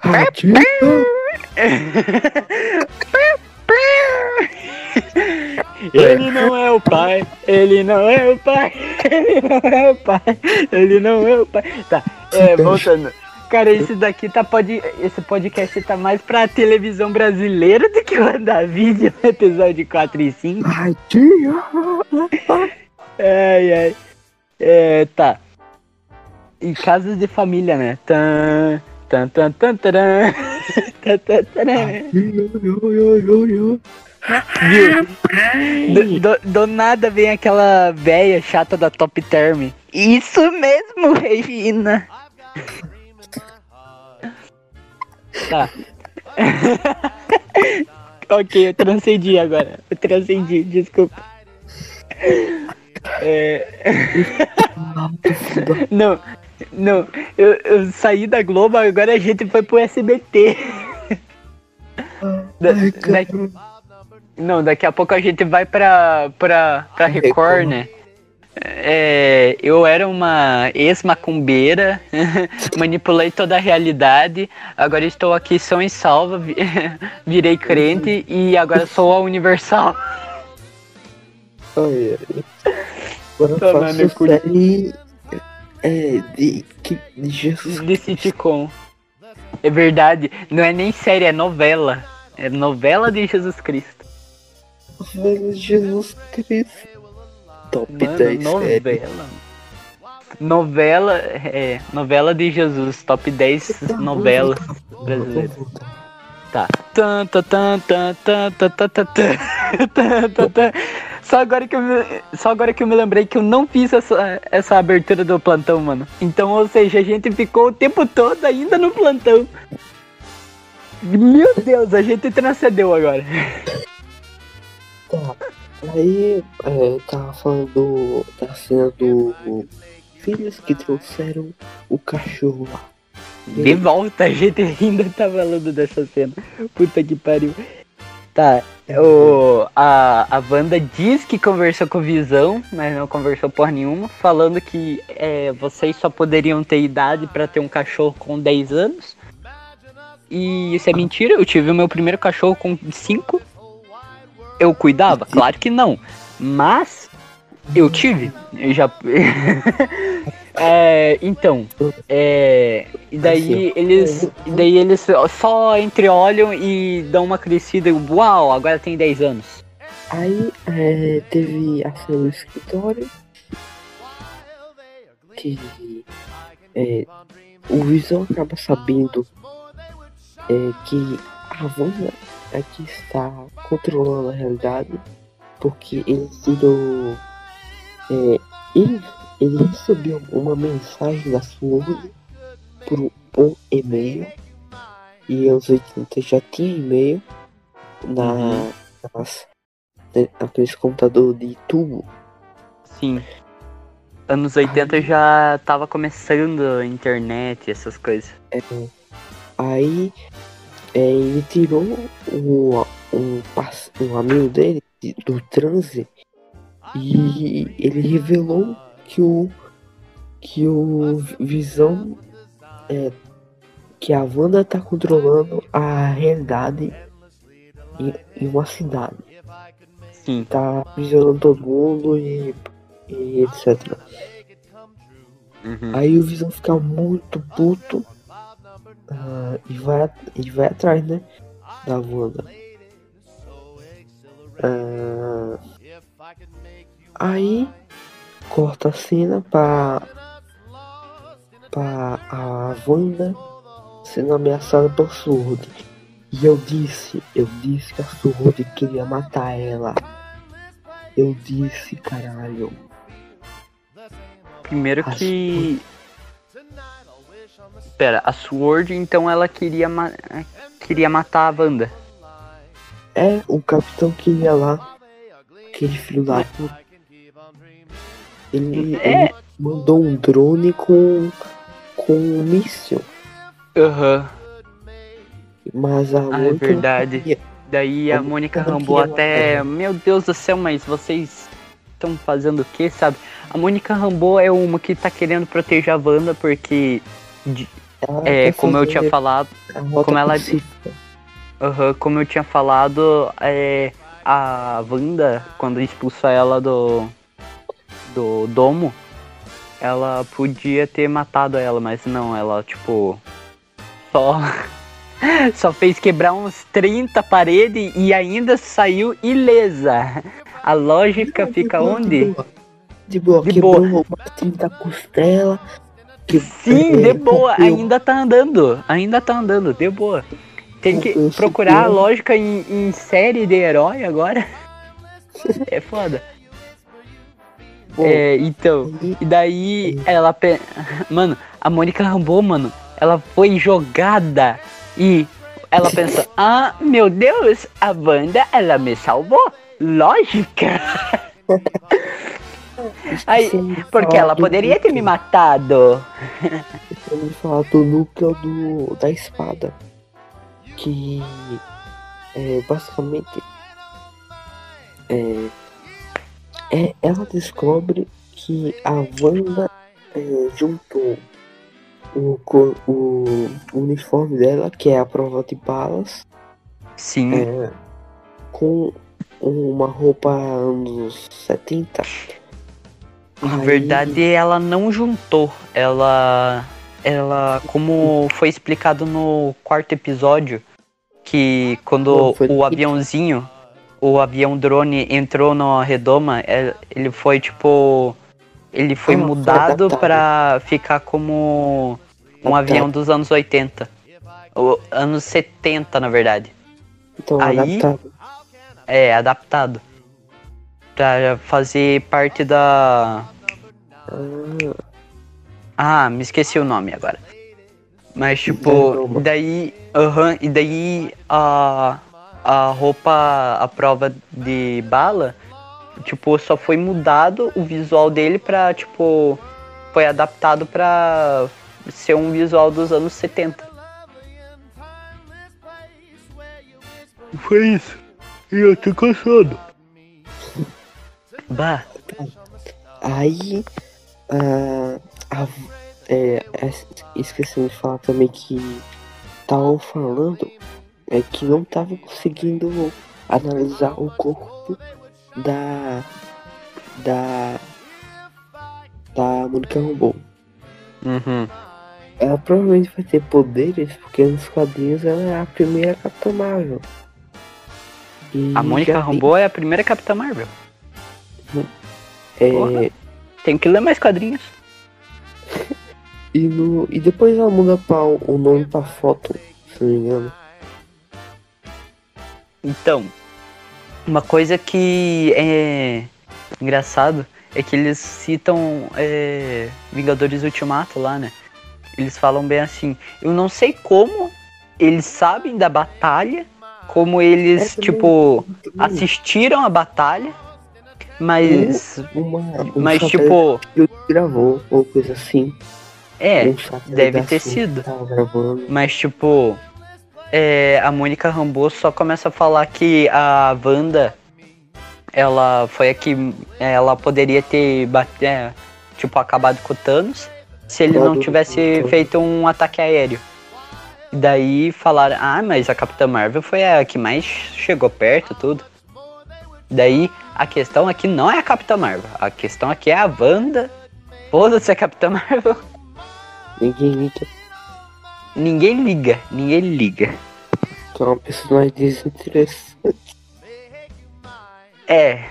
Radinho! Ele não é o pai, ele não é o pai, ele não é o pai, ele não é o pai. Tá, é, voltando. Cara, esse daqui tá pode, esse podcast tá mais pra televisão brasileira do que o WandaVision, episódio 4 e 5. Radinho! Ai, ai. É, tá. Em casas de família, né? Tan, tan, tan, tan, taran. Tan, tan, taran. Viu? Do, do- do nada vem aquela véia chata da Top Term. Isso mesmo, Regina. Tá. ok, eu transcendi agora. Eu transcendi, desculpa. É, não, não, eu, eu saí da Globo, agora a gente foi pro SBT. Da- não, daqui a pouco a gente vai pra, pra, pra Record, né? É, eu era uma ex-macumbeira, manipulei toda a realidade, agora estou aqui são e salva, vi- virei crente e agora sou a Universal. Ai, ai. Agora eu faço série é, de, que, de Jesus de sitcom. É verdade, não é nem série, é novela. É novela de Jesus Cristo. Cristo. Jesus Cristo. Top Mano, 10 série. novela. Novela, é, novela de Jesus, top 10 novelas brasileiras. Tá. Tan, tan, tan, tan, tan, tan, tan, tan. Só agora, que eu me, só agora que eu me lembrei que eu não fiz essa, essa abertura do plantão, mano. Então, ou seja, a gente ficou o tempo todo ainda no plantão. Meu Deus, a gente transcendeu agora. Tá. Aí, é, tava falando da cena do filhos que trouxeram o cachorro lá. De volta, a gente ainda tá falando dessa cena. Puta que pariu. Tá, o, a, a Wanda diz que conversou com o Visão, mas não conversou porra nenhuma, falando que é, vocês só poderiam ter idade pra ter um cachorro com 10 anos. E isso é mentira, eu tive o meu primeiro cachorro com 5. Eu cuidava? Claro que não. Mas eu tive. Eu já. É, então, é, e daí eles, e daí eles só entreolham e dão uma crescida. Uau, agora tem 10 anos. Aí é, teve a cena no escritório que é, o Visão acaba sabendo é, que a Wanda é que está controlando a realidade porque ele tirou é, ele ele recebeu uma mensagem da Sword por um e-mail. E anos 80 já tinha e-mail na, nas, né, naqueles computador de tubo. Sim. Anos 80 já tava começando a internet, essas coisas. É, aí é, ele tirou um, um, parce- um amigo dele de- do transe e ele revelou que o que o Visão é, que a Wanda tá controlando a realidade em, em uma cidade. Sim. Tá aprisionando todo mundo e, e etc. Uhum. Aí o Visão fica muito puto ah, e, vai, e vai atrás, né? Da Wanda. Ah, aí corta a cena pra, pra a Wanda sendo ameaçada pelo Sword. E eu disse, eu disse que a Sword queria matar ela. Eu disse, caralho. Primeiro A que. Pera, a Sword então ela queria, ma- queria matar a Wanda. É, o capitão queria lá. Aquele filho da puta. Ele, É. ele mandou um drone com, com um míssil. Aham. Mas a Ah, é verdade. queria. Daí a A Mônica Mônica não Rambo queria até. matar Meu Deus do céu, mas vocês estão fazendo o que, sabe? A Mônica Rambo é uma que tá querendo proteger a Wanda porque. de- É, como eu tinha falado. como ela-. Aham, como eu tinha falado, é, a Wanda, quando expulsa ela do, do domo, ela podia ter matado ela, mas não, ela, tipo, só, só fez quebrar uns 30 paredes e ainda saiu ilesa. A lógica fica De onde? De boa, de boa De quebrou boa. umas 30 costelas. Que, Sim, de boa, ainda tá andando, ainda tá andando, de boa. Tem que procurar a lógica em, em série de herói agora. É foda. É, então, e daí ela. pe- Mano, a Mônica Rambeau, mano, ela foi jogada e ela pensa: ah, meu Deus, a Wanda, ela me salvou. Lógica. Aí, de porque ela poderia ter me matado. Falar do núcleo do, da espada. Que é basicamente. É, é, ela descobre que a Wanda é, juntou o, co- o uniforme dela, que é a prova de balas, Sim, é, com uma roupa anos 70. na Aí- verdade ela não juntou. Ela. Ela, como foi explicado no quarto episódio, que quando Não, foi o aviãozinho, o avião drone entrou na redoma, é- ele foi tipo. Ele foi foi mudado pra ficar como um avião dos anos 80. Ou anos 70, na verdade. Então, Aí- adaptado. É, adaptado. Pra fazer parte da. Ah, Ah, me esqueci o nome agora. Mas tipo, daí. Aham, e daí a. A roupa, a prova de bala, tipo, só foi mudado o visual dele pra, tipo. Foi adaptado pra ser um visual dos anos 70. Foi isso. E eu tô cansado. Bah. Aí, ah, a, é, é, esqueci de falar também que estavam falando é que não estavam conseguindo analisar o corpo da da da Monica Rambeau. Uhum. Ela provavelmente vai ter poderes porque nos quadrinhos ela é a primeira Capitã Marvel. E a Mônica Rambeau tem... é a primeira Capitã Marvel. É... Porra, tem que ler mais quadrinhos. e, no... e depois ela muda pra, o nome pra foto, se não me engano. Então, uma coisa que é engraçado é que eles citam é, Vingadores Ultimato lá, né? Eles falam bem assim, eu não sei como eles sabem da batalha, como eles, é tipo, assistiram a batalha, mas. Uma, uma, mas, tipo. gravou, ou coisa assim. É, deve ter sido. Mas, tipo. É, a Mônica Rambeau só começa a falar que a Wanda. Ela foi a que. Ela poderia ter. Bate, é, tipo, acabado com o Thanos. Se ele não tivesse feito um ataque aéreo. E daí falaram, ah, mas a Capitã Marvel foi a que mais chegou perto tudo. Daí a questão aqui não é a Capitã Marvel, a questão aqui é a Wanda. Foda-se a Capitã Marvel. Ninguém liga. Ninguém liga, ninguém liga. Que é uma personagem desinteressante. É,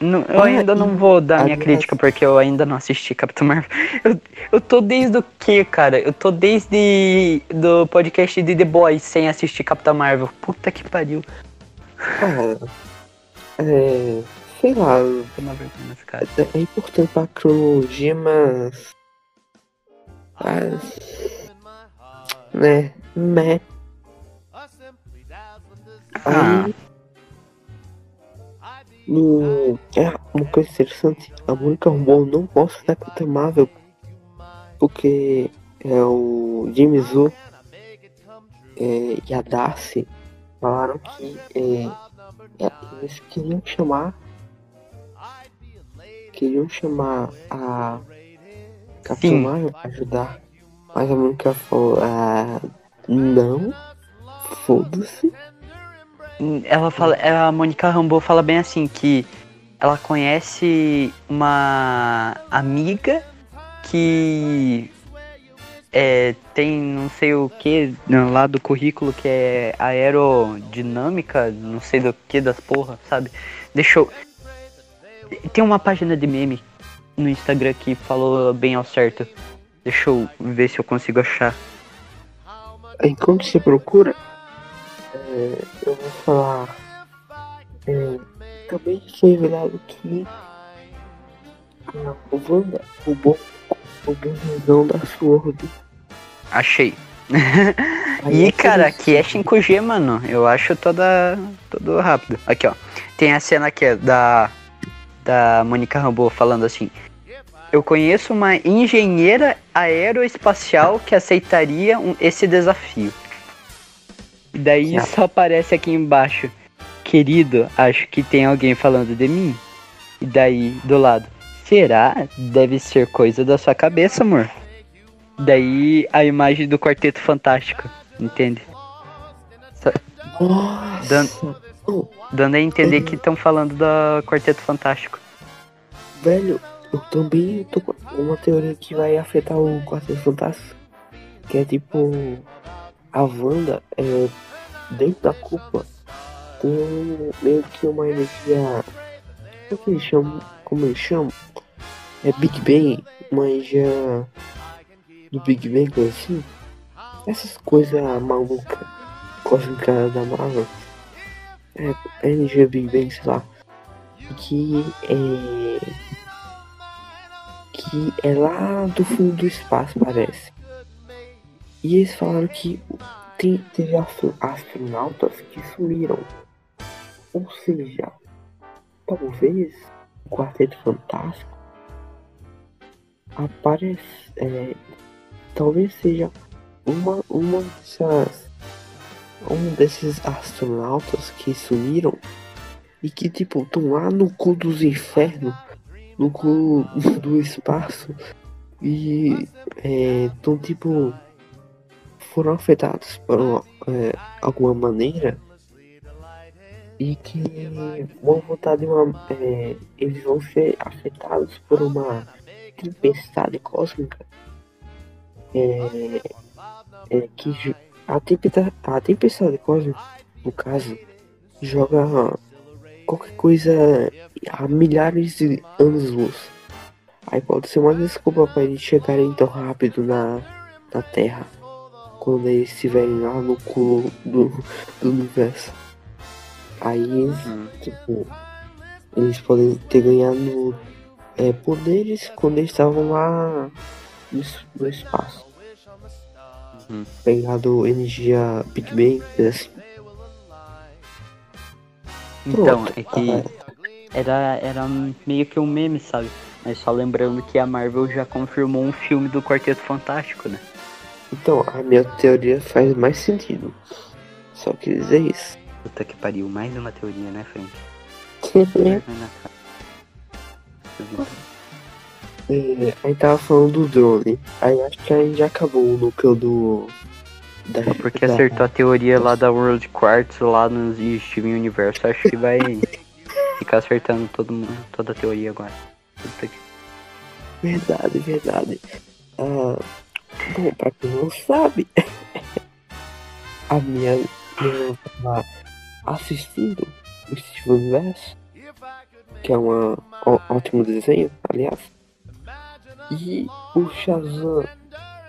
não, eu ainda não vou dar minha crítica porque eu ainda não assisti Capitão Marvel. Eu, eu tô desde o que, cara? Eu tô desde do podcast de The Boys sem assistir Capitão Marvel. Puta que pariu. Cara, é. Sei lá. É, é importante pra cronologia, mas. Mas. Né? Né? Ah. Aí, no, é uma coisa interessante, a Mônica Rambeau não gosta da Capitã Marvel porque é, o James Wu é, e a Darcy falaram que é, é, eles queriam chamar queriam chamar a Capitã Marvel para ajudar, mas a Mônica falou, ah, não, foda-se ela fala, a Mônica Rambeau fala bem assim que ela conhece uma amiga que é, tem não sei o que lá do currículo que é aerodinâmica, não sei do que das porra, sabe? Deixa eu. Tem uma página de meme no Instagram que falou bem ao certo. Deixa eu ver se eu consigo achar. Enquanto você procura, é, eu vou falar. É, também foi revelado que a Wanda roubou o visão da Sword. Achei. e cara, aqui é 5G, mano. Eu acho toda. todo rápido. Aqui, ó. Tem a cena aqui da. Da Mônica Rambeau falando assim. Eu conheço uma engenheira aeroespacial que aceitaria um, esse desafio. E daí Não. só aparece aqui embaixo. Querido, acho que tem alguém falando de mim. E daí, do lado. Será? Deve ser coisa da sua cabeça, amor. Daí a imagem do Quarteto Fantástico, entende? Só... Dando, dando a entender que estão falando do Quarteto Fantástico. Velho, eu também tô com uma teoria que vai afetar o Quarteto Fantástico. Que é tipo a Wanda, é, dentro da cúpula, tem meio que uma energia. Como é que eles chamam? Como eles chamam? É Big Bang, uma energia do Big Bang, coisa assim. Essas coisas malucas, cósmicas da Marvel. É, é energia Big Bang, sei lá. Que é. Que é lá do fundo do espaço, parece. E eles falaram que tem, teve astronautas que sumiram. Ou seja, talvez o Quarteto Fantástico aparece. É, talvez seja uma, uma dessas. Um desses astronautas que sumiram e que, tipo, estão lá no cu dos infernos, no do espaço e estão, é, tipo, foram afetados por é, alguma maneira e que vão voltar de uma. É, eles vão ser afetados por uma tempestade cósmica é, é, que a tempestade, a tempestade cósmica, no caso, joga qualquer coisa a milhares de anos-luz. Aí pode ser uma desculpa para eles chegarem tão rápido na, na Terra. Quando eles estiverem lá no culo do, do universo. Aí, hum. tipo, eles podem ter ganhado é, poderes quando eles estavam lá no, no espaço. Hum. Pegado energia Big Bang, assim. Então, é que era, era meio que um meme, sabe? Mas só lembrando que a Marvel já confirmou um filme do Quarteto Fantástico, né? Então, a minha teoria faz mais sentido. Só que dizer isso. Puta que pariu, mais uma teoria, né, Frank? é, aí tava falando do drone. Aí acho que aí já acabou o núcleo do. Da, porque da... acertou a teoria lá da World Quartz lá no Steven Universo. Acho que vai ficar acertando todo mundo, toda a teoria agora. Verdade, verdade. Ah, bom, pra quem não sabe, a minha, minha assistindo o Steven Universo, que é um ótimo desenho, aliás. E o Shazam,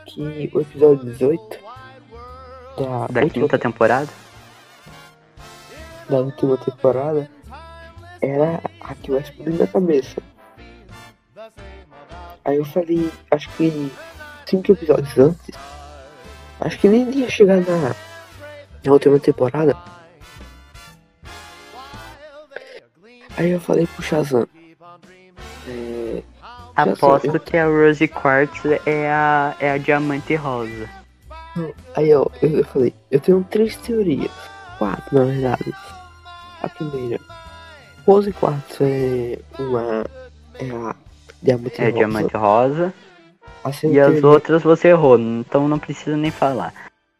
que o episódio 18 da, da última, quinta temporada? Da última temporada era a que vai explodir na cabeça. Aí eu falei, acho que cinco episódios antes, acho que nem ia chegar na, na última temporada. Aí eu falei pro Shazam. É, Aposto eu... que a Rose Quartz é a, é a diamante rosa. Aí eu, eu falei, eu tenho três teorias. Quatro, na verdade. A primeira. Rose Quartz é uma. É a diamante é rosa. diamante rosa. e teoria... as outras você errou, então não precisa nem falar.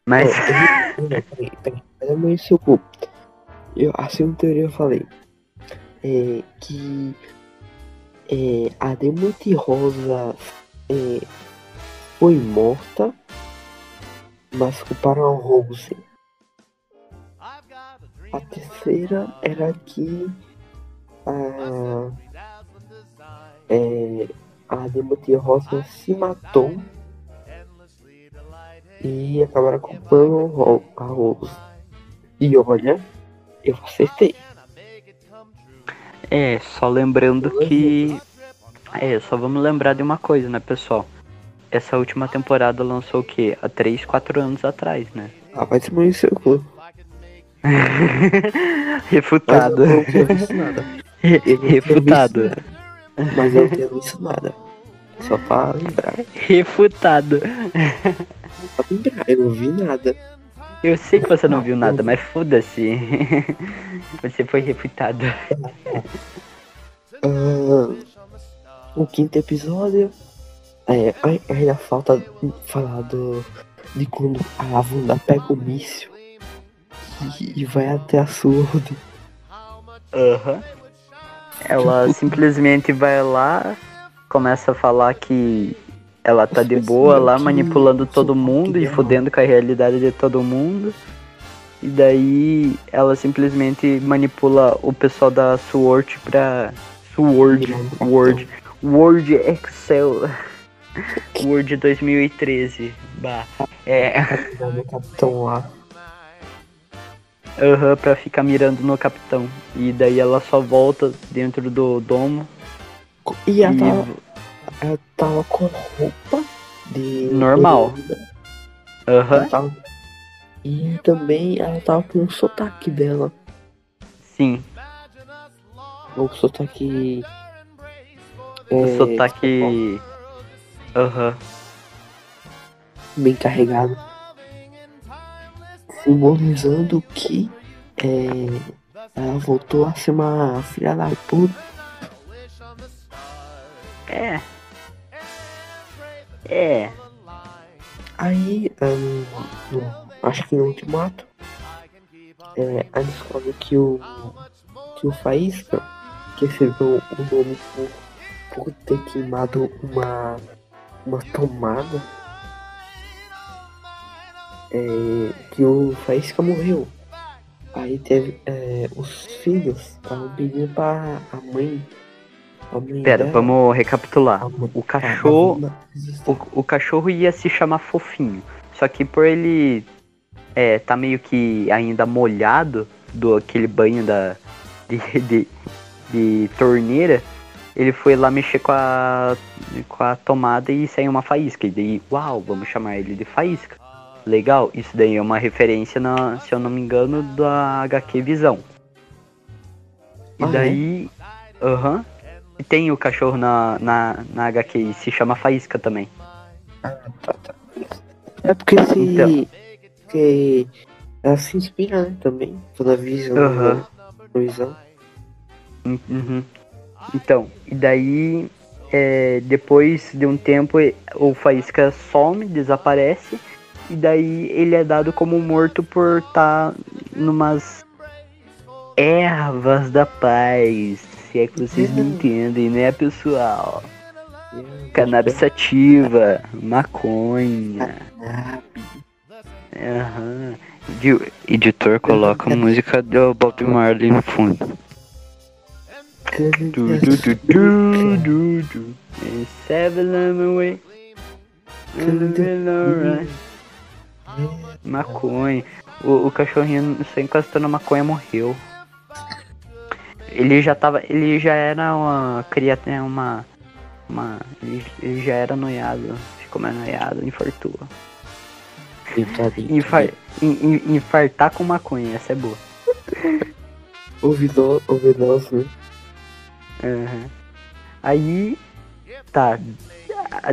Mas. É, meio seu Eu, a segunda teoria eu falei é, que é, a Demonte Rosa é, foi morta, mas culparam a Rose. A terceira era que a, é, a Demonte Rosa se matou e acabaram culpando a Rose. E olha, eu acertei. É, só lembrando que. É, só vamos lembrar de uma coisa, né, pessoal? Essa última temporada lançou o quê? Há 3, 4 anos atrás, né? Ah, vai se morrer seu cu. Refutado. Mas eu não tinha visto nada. Refutado. Visto, Mas eu não tinha visto nada. Só pra lembrar. Refutado. Só pra lembrar, eu não vi nada. Eu sei que você não viu nada, mas foda-se. Você foi refutado. Uh, o quinto episódio. É, ainda falta falar do, de quando a Wanda pega o míssil e, e vai até a Sword. Aham. Uhum. Ela simplesmente vai lá, começa a falar que ela tá de boa lá, manipulando todo mundo e fodendo com a realidade de todo mundo. E daí ela simplesmente manipula o pessoal da Sword pra. Sword. Word. Word Excel. Word 2013. Bah. É. capitão lá. Aham, uhum, pra ficar mirando no capitão. E daí ela só volta dentro do domo. E ela e... Tava ela tava com roupa de. Normal. Aham. Uhum. E também ela tava com o sotaque dela. Sim. O sotaque. O é, sotaque. Aham. Uhum. bem carregado, simbolizando que é, ela voltou a ser uma filha da puta. É. É. Aí, hum, no- acho que no ultimato, é, a descobre que o, que o Faísca, que recebeu o nome por, por ter queimado uma, uma tomada, é, que o Faísca morreu. Aí teve é, os filhos estavam pedindo pra a mãe. A mãe Pera, dela, vamos recapitular. mãe- O a- cachorro. O, o cachorro ia se chamar fofinho. Só que por ele é, tá meio que ainda molhado do aquele banho da de, de, de torneira, ele foi lá mexer com a com a tomada e saiu uma faísca. E daí, uau, vamos chamar ele de faísca. Legal, isso daí é uma referência, na, se eu não me engano, da HQ Visão. E Ah, é? daí, aham, e tem o cachorro na, na, na HQ e se chama Faísca também. Ah, tá, tá. É porque se. Então. Porque ela se inspira, né, também, pela visão. Aham. da visão. Uhum. Então, e daí, é, depois de um tempo, o Faísca some, desaparece, e daí ele é dado como morto por estar numas ervas da paz. Se é que vocês me Uhum. entendem, né, pessoal? E- Cannabis sativa, maconha. Ah, Aham. Edi- Editor coloca a música do Bob Marley no fundo. And seven lemon alright. Maconha. O, o cachorrinho só encostou na maconha morreu. Ele já tava. Ele já era uma criatura. Uma. Uma. Ele, ele já era noiado. Ficou mais noiado, infartou. Infar, in- in- infartar com maconha, essa é boa. Ouvido, ouvidoso, Aham. Aí, tá,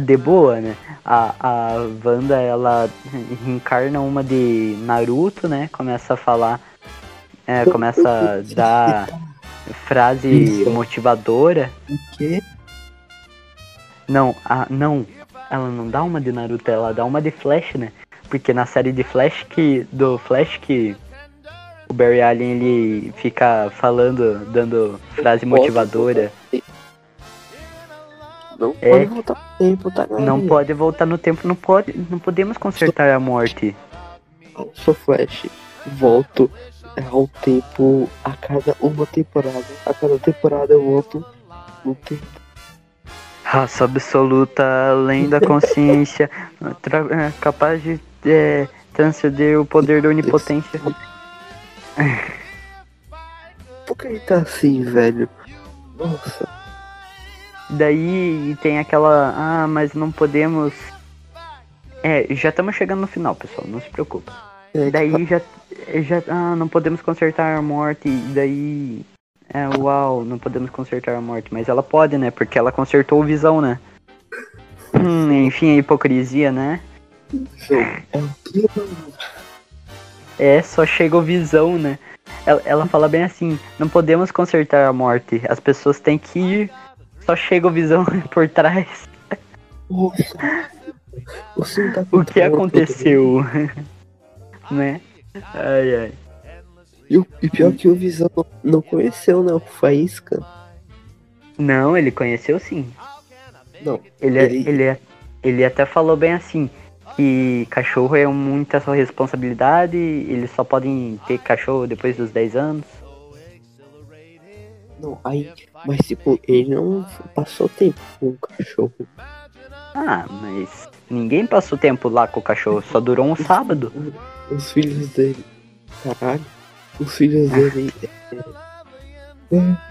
de boa, né? A, a Wanda, ela reencarna uma de Naruto, né? Começa a falar, é, começa a dar frase Isso. motivadora. O quê? Não, a, não, ela não dá uma de Naruto, ela dá uma de Flash, né? Porque na série de Flash que, do Flash que o Barry Allen, ele fica falando, dando frase motivadora. Não É. pode voltar no tempo, tá, galera? Não pode voltar no tempo, não pode, não podemos consertar a morte. Eu sou Flash. Volto ao tempo a cada uma temporada. A cada temporada eu volto no tempo. Raça absoluta, além da consciência, é, capaz de é, transcender o poder da onipotência. Por que ele tá assim, velho? Nossa. Daí tem aquela, ah, mas não podemos. É, já estamos chegando no final, pessoal, não se preocupa. É, Daí já, já, ah, não podemos consertar a morte, daí, é, uau, não podemos consertar a morte, mas ela pode, né, porque ela consertou o Visão, né. Hum, enfim, a hipocrisia, né. Visão, é? É, só chega o Visão, né. Ela, ela fala bem assim, não podemos consertar a morte, as pessoas têm que ir, só chega o Visão por trás. Nossa. Você não tá O que aconteceu? né? Ai, ai. E, o, e pior que o Visão não conheceu, né? O Faísca. Não, ele conheceu sim. Não. Ele, Ele- ele, ele até falou bem assim, que cachorro é muita sua responsabilidade, eles só podem ter cachorro depois dos 10 anos. Não, aí. Mas tipo, ele não passou tempo com o cachorro. Ah, mas ninguém passou tempo lá com o cachorro, só durou um sábado. Os filhos dele. Caralho. Os filhos dele. É,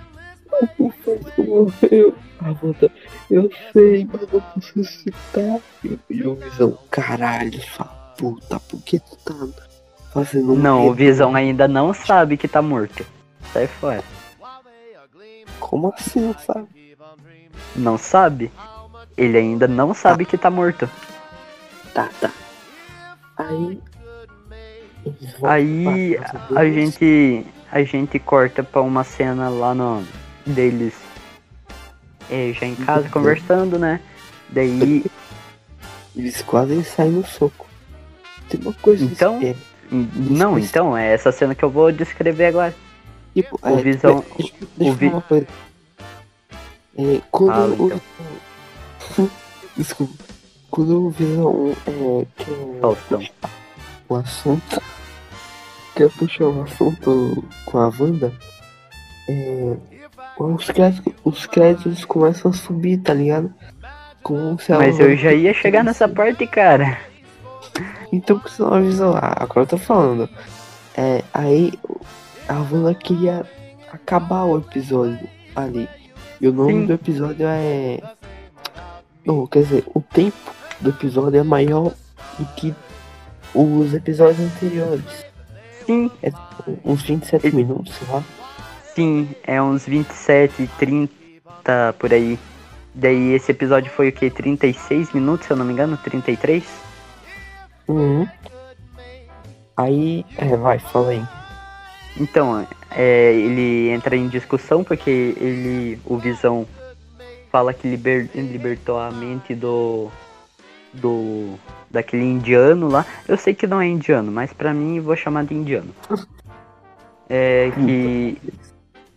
morreu. A volta. Eu sei, mas eu posso ressuscitar. E, o Visão. Caralho, sua puta. Por que tu tá fazendo um Não, o? Visão ainda não sabe que tá morto. Sai fora. Como assim, sabe? Não sabe? Ele ainda não sabe que tá morto. Tá, tá. Aí. Aí a gente a gente corta pra uma cena lá no deles é, já em casa conversando, né? Daí Eles quase saem no soco. Tem uma coisa Então? que é, não, então é essa cena que eu vou descrever agora. tipo, o é, Visão- Deixa, deixa o Vi- uma coisa. É, quando Fala, o. então. Desculpa. Quando o Visão é, Faustão. o assunto. Quer puxar o assunto com a Wanda. É, os, créditos, os créditos começam a subir, tá ligado? Como se Mas eu já ia chegar nessa parte, cara. Então por que você não avisou? Ah, agora eu tô falando. É, aí a Wanda queria acabar o episódio ali. E o nome Sim. do episódio é. Não, quer dizer, o tempo do episódio é maior do que os episódios anteriores. Sim, Uns 27 minutos, sei lá. Sim, é uns 27, 30 por aí. Daí esse episódio foi o que? 36 minutos, se eu não me engano? 33? Uhum. Aí. É, vai, fala aí. Então, é, ele entra em discussão porque ele, o Visão fala que liber- libertou a mente do do daquele indiano lá. Eu sei que não é indiano, mas pra mim vou chamar de indiano. É que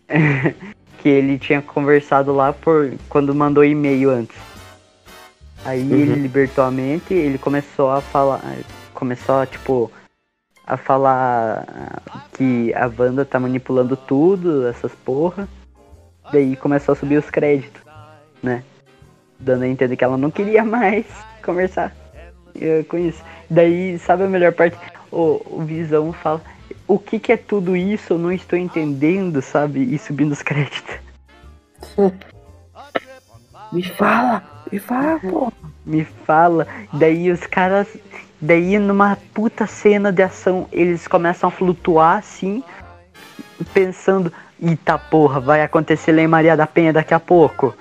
que ele tinha conversado lá por quando mandou e-mail antes. Aí Uhum. ele libertou a mente, ele começou a falar, começou a tipo a falar que a Wanda tá manipulando tudo, essas porra. Daí começou a subir os créditos, né? Dando a entender que ela não queria mais conversar eh, com isso. Daí, sabe a melhor parte? O, o Visão fala, o que que é tudo isso? Eu não estou entendendo, sabe? E subindo os créditos. Me fala! Me fala, pô! Me fala. Daí os caras. Daí numa puta cena de ação, eles começam a flutuar assim, pensando, eita porra, vai acontecer lá em Maria da Penha daqui a pouco.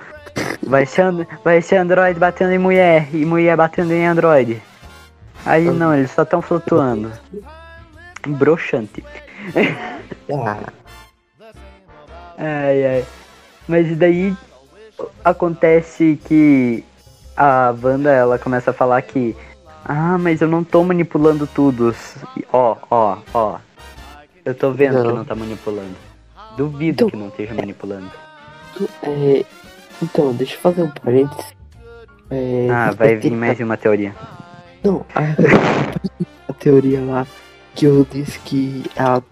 Vai ser, and- vai ser Android batendo em mulher e mulher batendo em Android. Aí não, eles só estão flutuando. Broxante. Ah, Ai, ai. Mas daí acontece que a Wanda ela começa a falar que ah, mas eu não tô manipulando tudo. Ó, ó, ó. Eu tô vendo que Não. não tá manipulando. Duvido Então- que não esteja manipulando. é, então, deixa eu fazer um parênteses. É, Ah, vai vir mais uma teoria. Não, a, a teoria lá que eu disse que ela,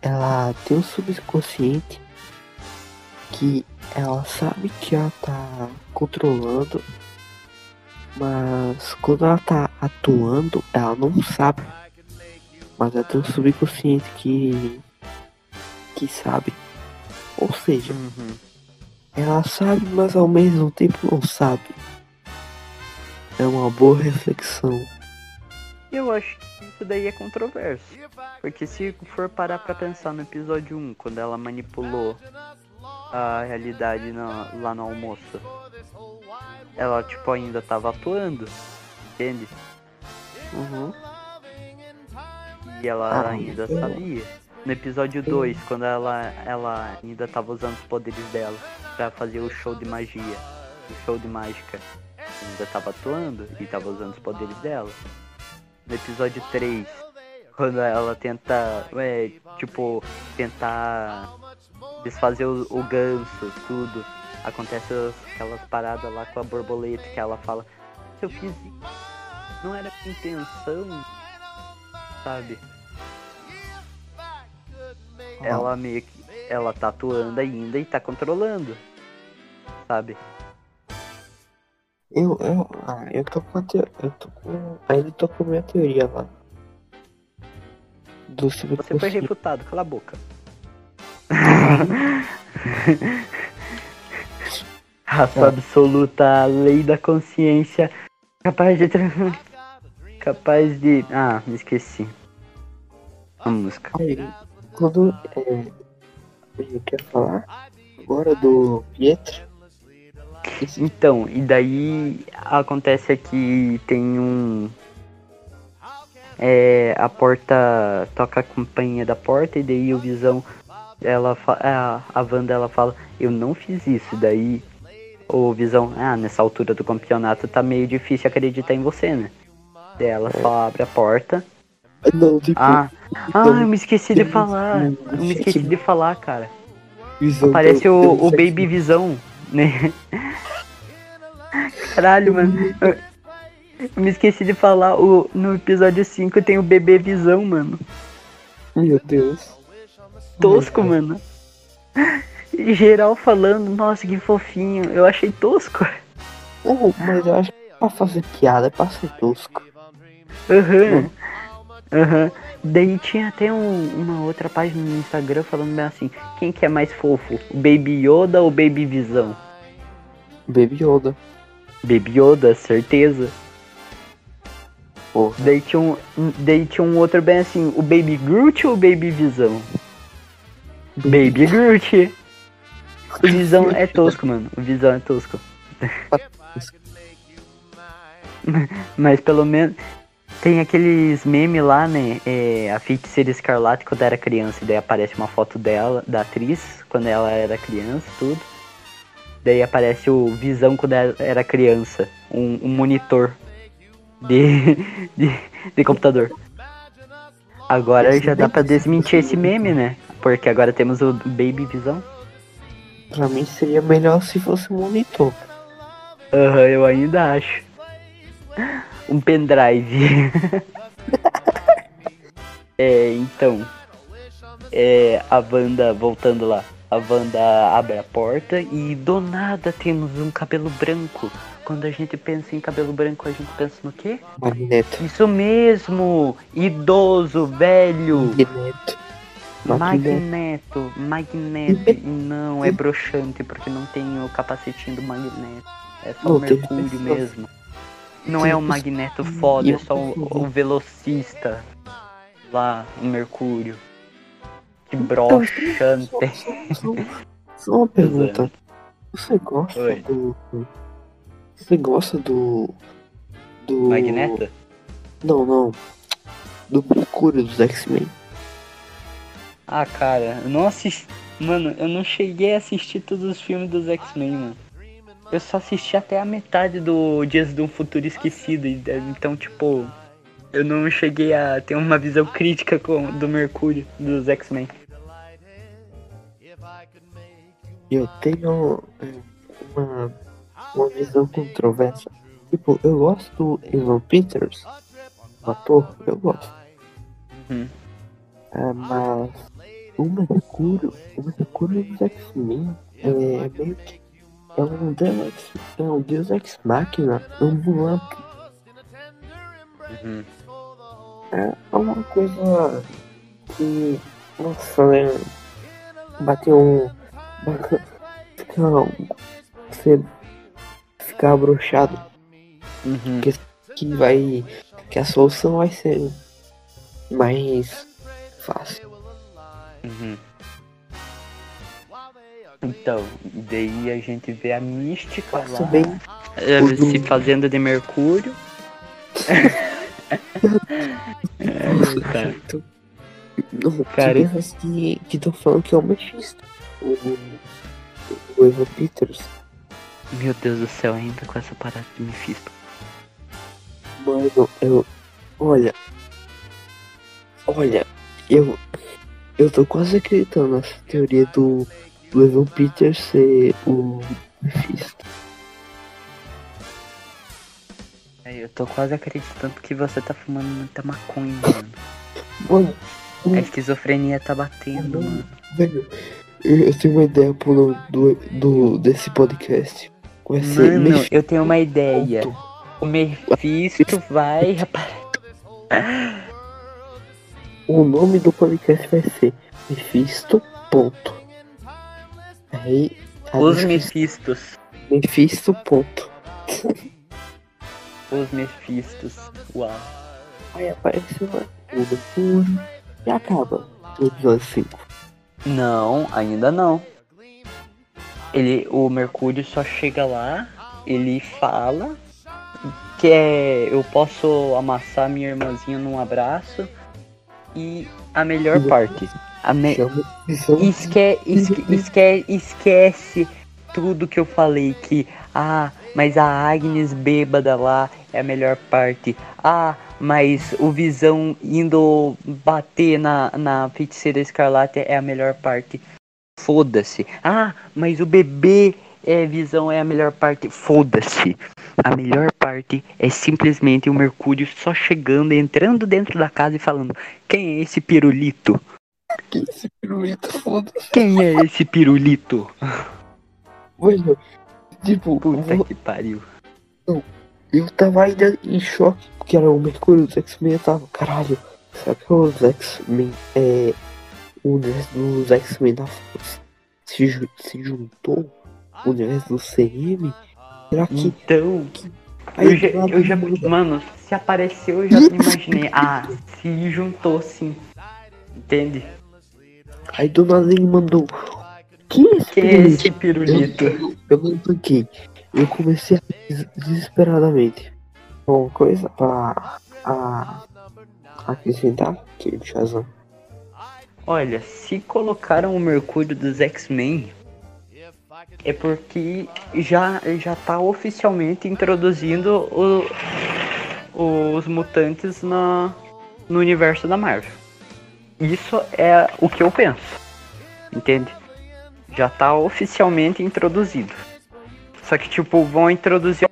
ela tem um subconsciente que ela sabe que ela tá controlando, mas quando ela tá atuando, ela não sabe. Mas ela tem um subconsciente que. que sabe. Ou seja, Uhum. ela sabe, mas ao mesmo tempo não sabe. É uma boa reflexão. Eu acho que isso daí é controverso. Porque se for parar pra pensar no episódio 1, quando ela manipulou a realidade na- lá no almoço, ela tipo ainda tava atuando, entende? Uhum. E ela Ah, ainda eu- sabia. No episódio 2, quando ela, ela ainda tava usando os poderes dela pra fazer o show de magia, o show de mágica, ainda tava atuando e tava usando os poderes dela. No episódio 3, quando ela tenta, é, tipo, tentar desfazer o, o ganso, tudo, acontece as- aquelas paradas lá com a borboleta que ela fala, eu fiz não era intenção, sabe? ela meio que. Ela tá atuando ainda e tá controlando. Sabe? Eu, eu, ah, eu tô com a teoria. Eu tô com. Ainda tô com a minha teoria lá. Do Você foi refutado, cala a boca. Raça Tá. absoluta, a lei da consciência. Capaz de. tra- Capaz de. Ah, me esqueci. A música. Aí, quando. É, eu quero falar agora do Pietro. Então, e daí acontece aqui tem um é, a porta toca a campainha da porta e daí o Visão ela a, a Wanda ela fala, eu não fiz isso, daí o Visão, ah, nessa altura do campeonato tá meio difícil acreditar em você, né? Daí ela só abre a porta. Não, tipo, Ah, ah, Visão- eu me esqueci de falar. Eu me esqueci de falar, cara. visão Parece do- o, o Baby Visão, né? Caralho, mano. Eu, eu me esqueci de falar, o, no episódio 5 tem o bebê Visão, mano. Meu Deus. Tosco, mano. E Geral falando, nossa, que fofinho. Eu achei tosco. Oh, mas eu acho que pra fazer piada é pra ser tosco. Aham. Aham. Daí tinha até um- uma outra página no Instagram falando bem assim, quem que é mais fofo? O Baby Yoda ou Baby Visão? Baby Yoda. Baby Yoda, certeza. Porra. Daí tinha, um, daí tinha um outro bem assim, o Baby Groot ou o Baby Visão? Baby Groot. O Visão é tosco, mano. O Visão é tosco. Mas pelo menos tem aqueles memes lá, né? É, a feiticeira escarlate quando era criança, e daí aparece uma foto dela, da atriz, quando ela era criança, tudo. Daí aparece o Visão quando ela era criança, um, um monitor de, de, de computador. Agora já dá pra desmentir esse meme, né? Porque agora temos o Baby Visão. Pra mim seria melhor se fosse um monitor. Aham, eu ainda acho. Um pendrive. é, então. É, a Wanda, voltando lá. A Wanda abre a porta e do nada temos um cabelo branco. Quando a gente pensa em cabelo branco, a gente pensa no quê? Magneto. Isso mesmo! Idoso, velho! Magneto. Magneto. Magneto, não, é broxante porque não tem o capacetinho do Magneto. É só o Mercúrio mesmo. Não é o Magneto foda, é só o, o velocista lá, o Mercúrio. Que broxante. Só, só uma pergunta. Você gosta Oi. do. Você gosta do. Do. Magneto? Não, não. Do Mercúrio dos X-Men. Ah, cara, eu não assisti. Mano, eu não cheguei a assistir todos os filmes dos X-Men, mano. Eu só assisti até a metade do Dias de um Futuro Esquecido. eh, Então, tipo, eu não cheguei a ter uma visão crítica com, do Mercúrio, dos X-Men. Eu tenho é, uma, uma visão controversa. Tipo, eu gosto do Evan Peters, o ator, eu gosto. Uhum. É, mas o Mercúrio, o Mercúrio dos X-Men é meio que. É um Deus, é um Deus Ex Machina ambulante. Uhum. É uma coisa que. Nossa, né? Bateu um. Fica. Você ficar abrochado. Uhum. Que vai. Que a solução vai ser mais fácil. Uhum. Então, daí a gente vê a mística Passa lá bem. do- se fazendo de Mercúrio. é. Então, Não, Cara, pessoas que estão falando que é o Mephisto. O, o Evan Peters. Meu Deus do céu, ainda com essa parada de Mephisto. Mano, eu. Olha. Olha, eu. Eu tô quase acreditando nessa teoria do, do Evan Peters ser o Mephisto. Eu tô quase acreditando que você tá fumando muita maconha, mano. Mano, A esquizofrenia tá batendo, mano. velho, eu, tenho uma ideia pro nome do, do, desse podcast. Vai ser Mano, Mephisto. eu tenho uma ideia. O Mephisto vai, rapaz. O nome do podcast vai ser Mephisto. Ponto. Aí. Os Mephistos. Mephisto. Ponto. Os Mephistos. Uau. Aí aparece uma o Mercúrio e acaba o episódio 5. Não, ainda não. Ele, o Mercúrio só chega lá, ele fala, que é eu posso amassar minha irmãzinha num abraço e a melhor parte. Me... esque... Esque... Esque... Esquece tudo que eu falei que ah, mas a Agnes bêbada lá é a melhor parte. Ah, mas o Visão indo bater na, na feiticeira escarlate é a melhor parte. Foda-se. Ah, mas o bebê é Visão é a melhor parte. Foda-se. A melhor parte é simplesmente o Mercúrio só chegando, entrando dentro da casa e falando: Quem é esse pirulito? Quem é esse pirulito? Foda-se. Quem é esse pirulito? Mano, tipo. Puta vou... que pariu. Não, eu tava ainda em choque, porque era o Mercúrio dos X-Men. Eu tava, caralho, será que os X-Men. É. O universo dos X-Men da Força se, se juntou? O universo do CM? Será que. Então. Eu já, eu já, mano, se apareceu eu já imaginei. Ah, se juntou sim. Entende? Aí do nada ele mandou. Que é esse é esse pirulito? Eu, eu não tanquei. Eu comecei desesperadamente. Uma coisa pra a, acrescentar que Shazam. Olha, se colocaram o Mercúrio dos X-Men é porque já, já tá oficialmente introduzindo o, os mutantes na, no universo da Marvel. Isso é o que eu penso. Entende? Já tá oficialmente introduzido. Só que tipo, vão introduzir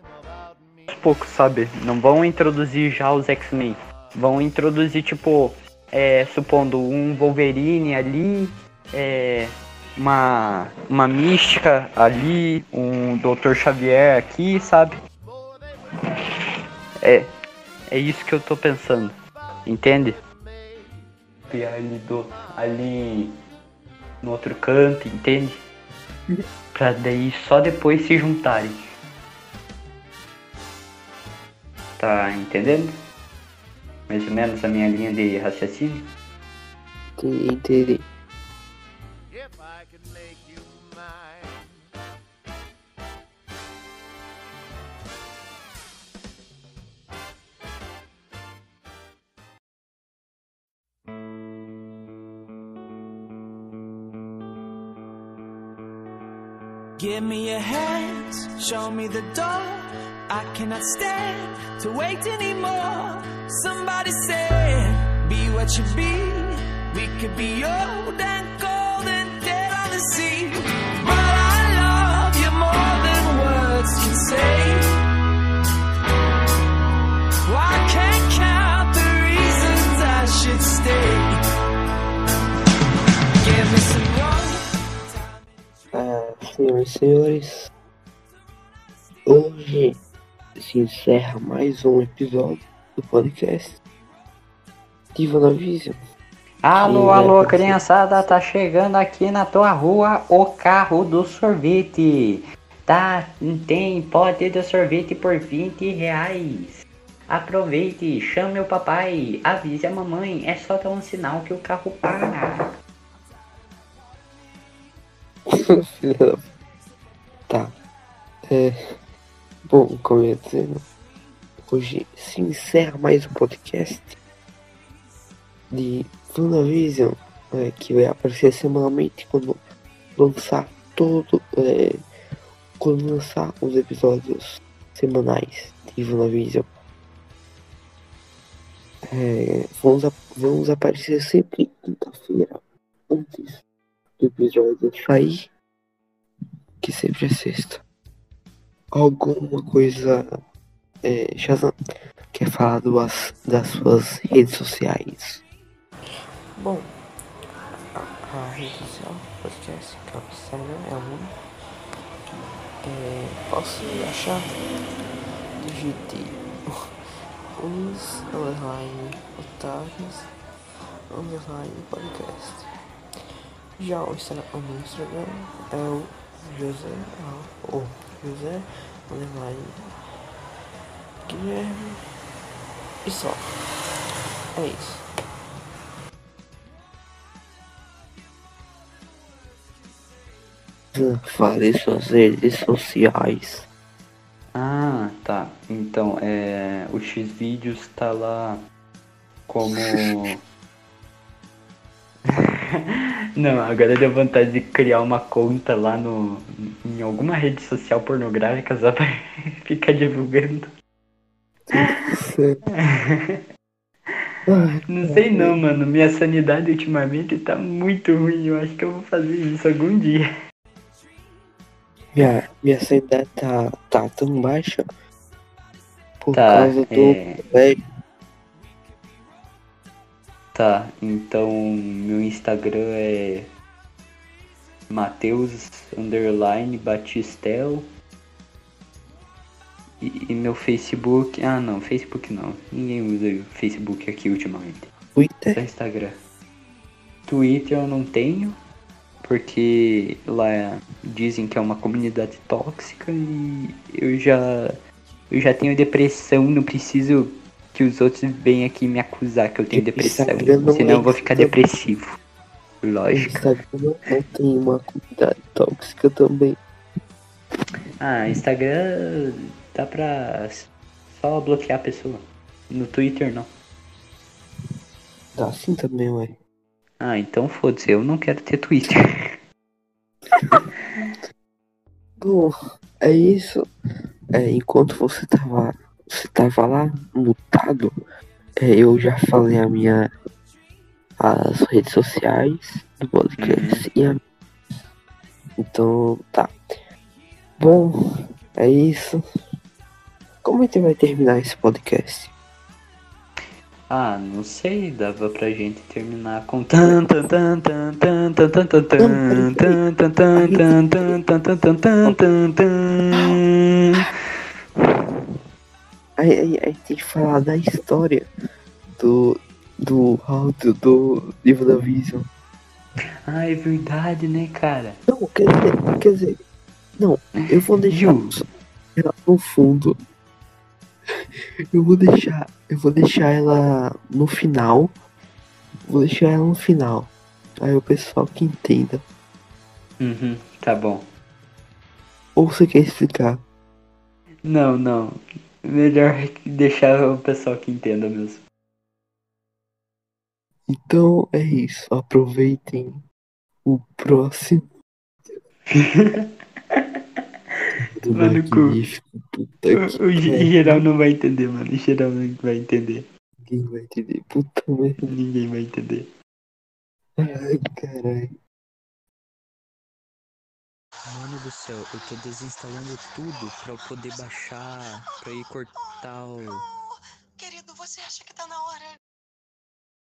aos poucos, sabe? Não vão introduzir já os X-Men. Vão introduzir, tipo, é, supondo um Wolverine ali, é, uma, uma mística ali, um Dr. Xavier aqui, sabe? É, é isso que eu tô pensando, entende? Ali, do, ali no outro canto, entende? Pra daí só depois se juntarem. Tá entendendo? Mais ou menos a minha linha de raciocínio? Entendi. Give me your hands, show me the door. I cannot stand to wait anymore. Somebody said, be what you be. We could be old and cold senhores, hoje se encerra mais um episódio do podcast de WandaVision. Alô, Sim, alô, né? criançada, tá chegando aqui na tua rua o carro do sorvete. Tá, tem pote de sorvete por 20 reais. Aproveite, chame o papai, avise a mamãe, é só dar um sinal que o carro para. Filha da... É... Bom, como eu ia dizendo, hoje se encerra mais um podcast de WandaVision, é, que vai aparecer semanalmente quando lançar todo. É, quando lançar os episódios semanais de WandaVision. É, vamos, a- vamos aparecer sempre quinta-feira, antes do episódio sair, que sempre é sexta. Alguma coisa. É, Shazam quer falar duas, das suas redes sociais? Bom, a, a rede social do podcast, que é o Instagram, é a única. É, posso achar? Digite os underline otários underline podcast. Já o Instagram, o Instagram é o José, o José underline Guilherme e só. É isso. Fale suas redes sociais. Ah, tá. Então então, é, o Xvideos tá lá como. Não, agora deu vontade de criar uma conta lá no, em alguma rede social pornográfica só pra ficar divulgando. Não sei não, mano. Minha sanidade ultimamente tá muito ruim. Eu acho que eu vou fazer isso algum dia. minha, minha sanidade tá, tá tão baixa por Tá, causa do é. Tá, então meu Instagram é Mateus underline Batistel e, e meu Facebook. Ah não, Facebook não. Ninguém usa o Facebook aqui ultimamente. Só Twitter. Instagram. Twitter eu não tenho, porque lá dizem que é uma comunidade tóxica e eu já eu já tenho depressão, não preciso que os outros venham aqui me acusar que eu tenho depressão, Instagram não senão eu vou ficar depressivo. Lógico. Instagram não tem uma comunidade tóxica também. Ah, Instagram dá pra só bloquear a pessoa. No Twitter não. Tá assim também, ué. Ah, então foda-se, eu não quero ter Twitter. Bom, é isso. É, enquanto você tava, você tava lá mutado, é, eu já falei a minha as redes sociais do podcast e a então tá. Bom, é isso. Como é que vai terminar esse podcast? Ah, não sei, dava pra gente terminar com tan tan tan tan tan tan tan tan tan tan tan tan tan tan tan tan tan tan tan Aí, aí, aí tem que falar da história do do áudio do livro da Vision. Ah, é verdade, né, cara? Não, quer dizer, quer dizer, não, eu vou deixar ela no fundo. Eu vou deixar, eu vou deixar ela no final. Vou deixar ela no final. Aí o pessoal que entenda. Uhum, tá bom. Ou você quer explicar? Não, não. Melhor deixar o pessoal que entenda mesmo. Então é isso. Aproveitem o próximo. do Mano, cu. magnífico. Puta O, o geral não vai entender, mano. O geral não vai entender. Ninguém vai entender. Puta merda. Ninguém vai entender. Ai, caralho. Mano do céu, eu tô desinstalando tudo pra eu poder baixar, pra ir cortar o. Querido, você acha que tá na hora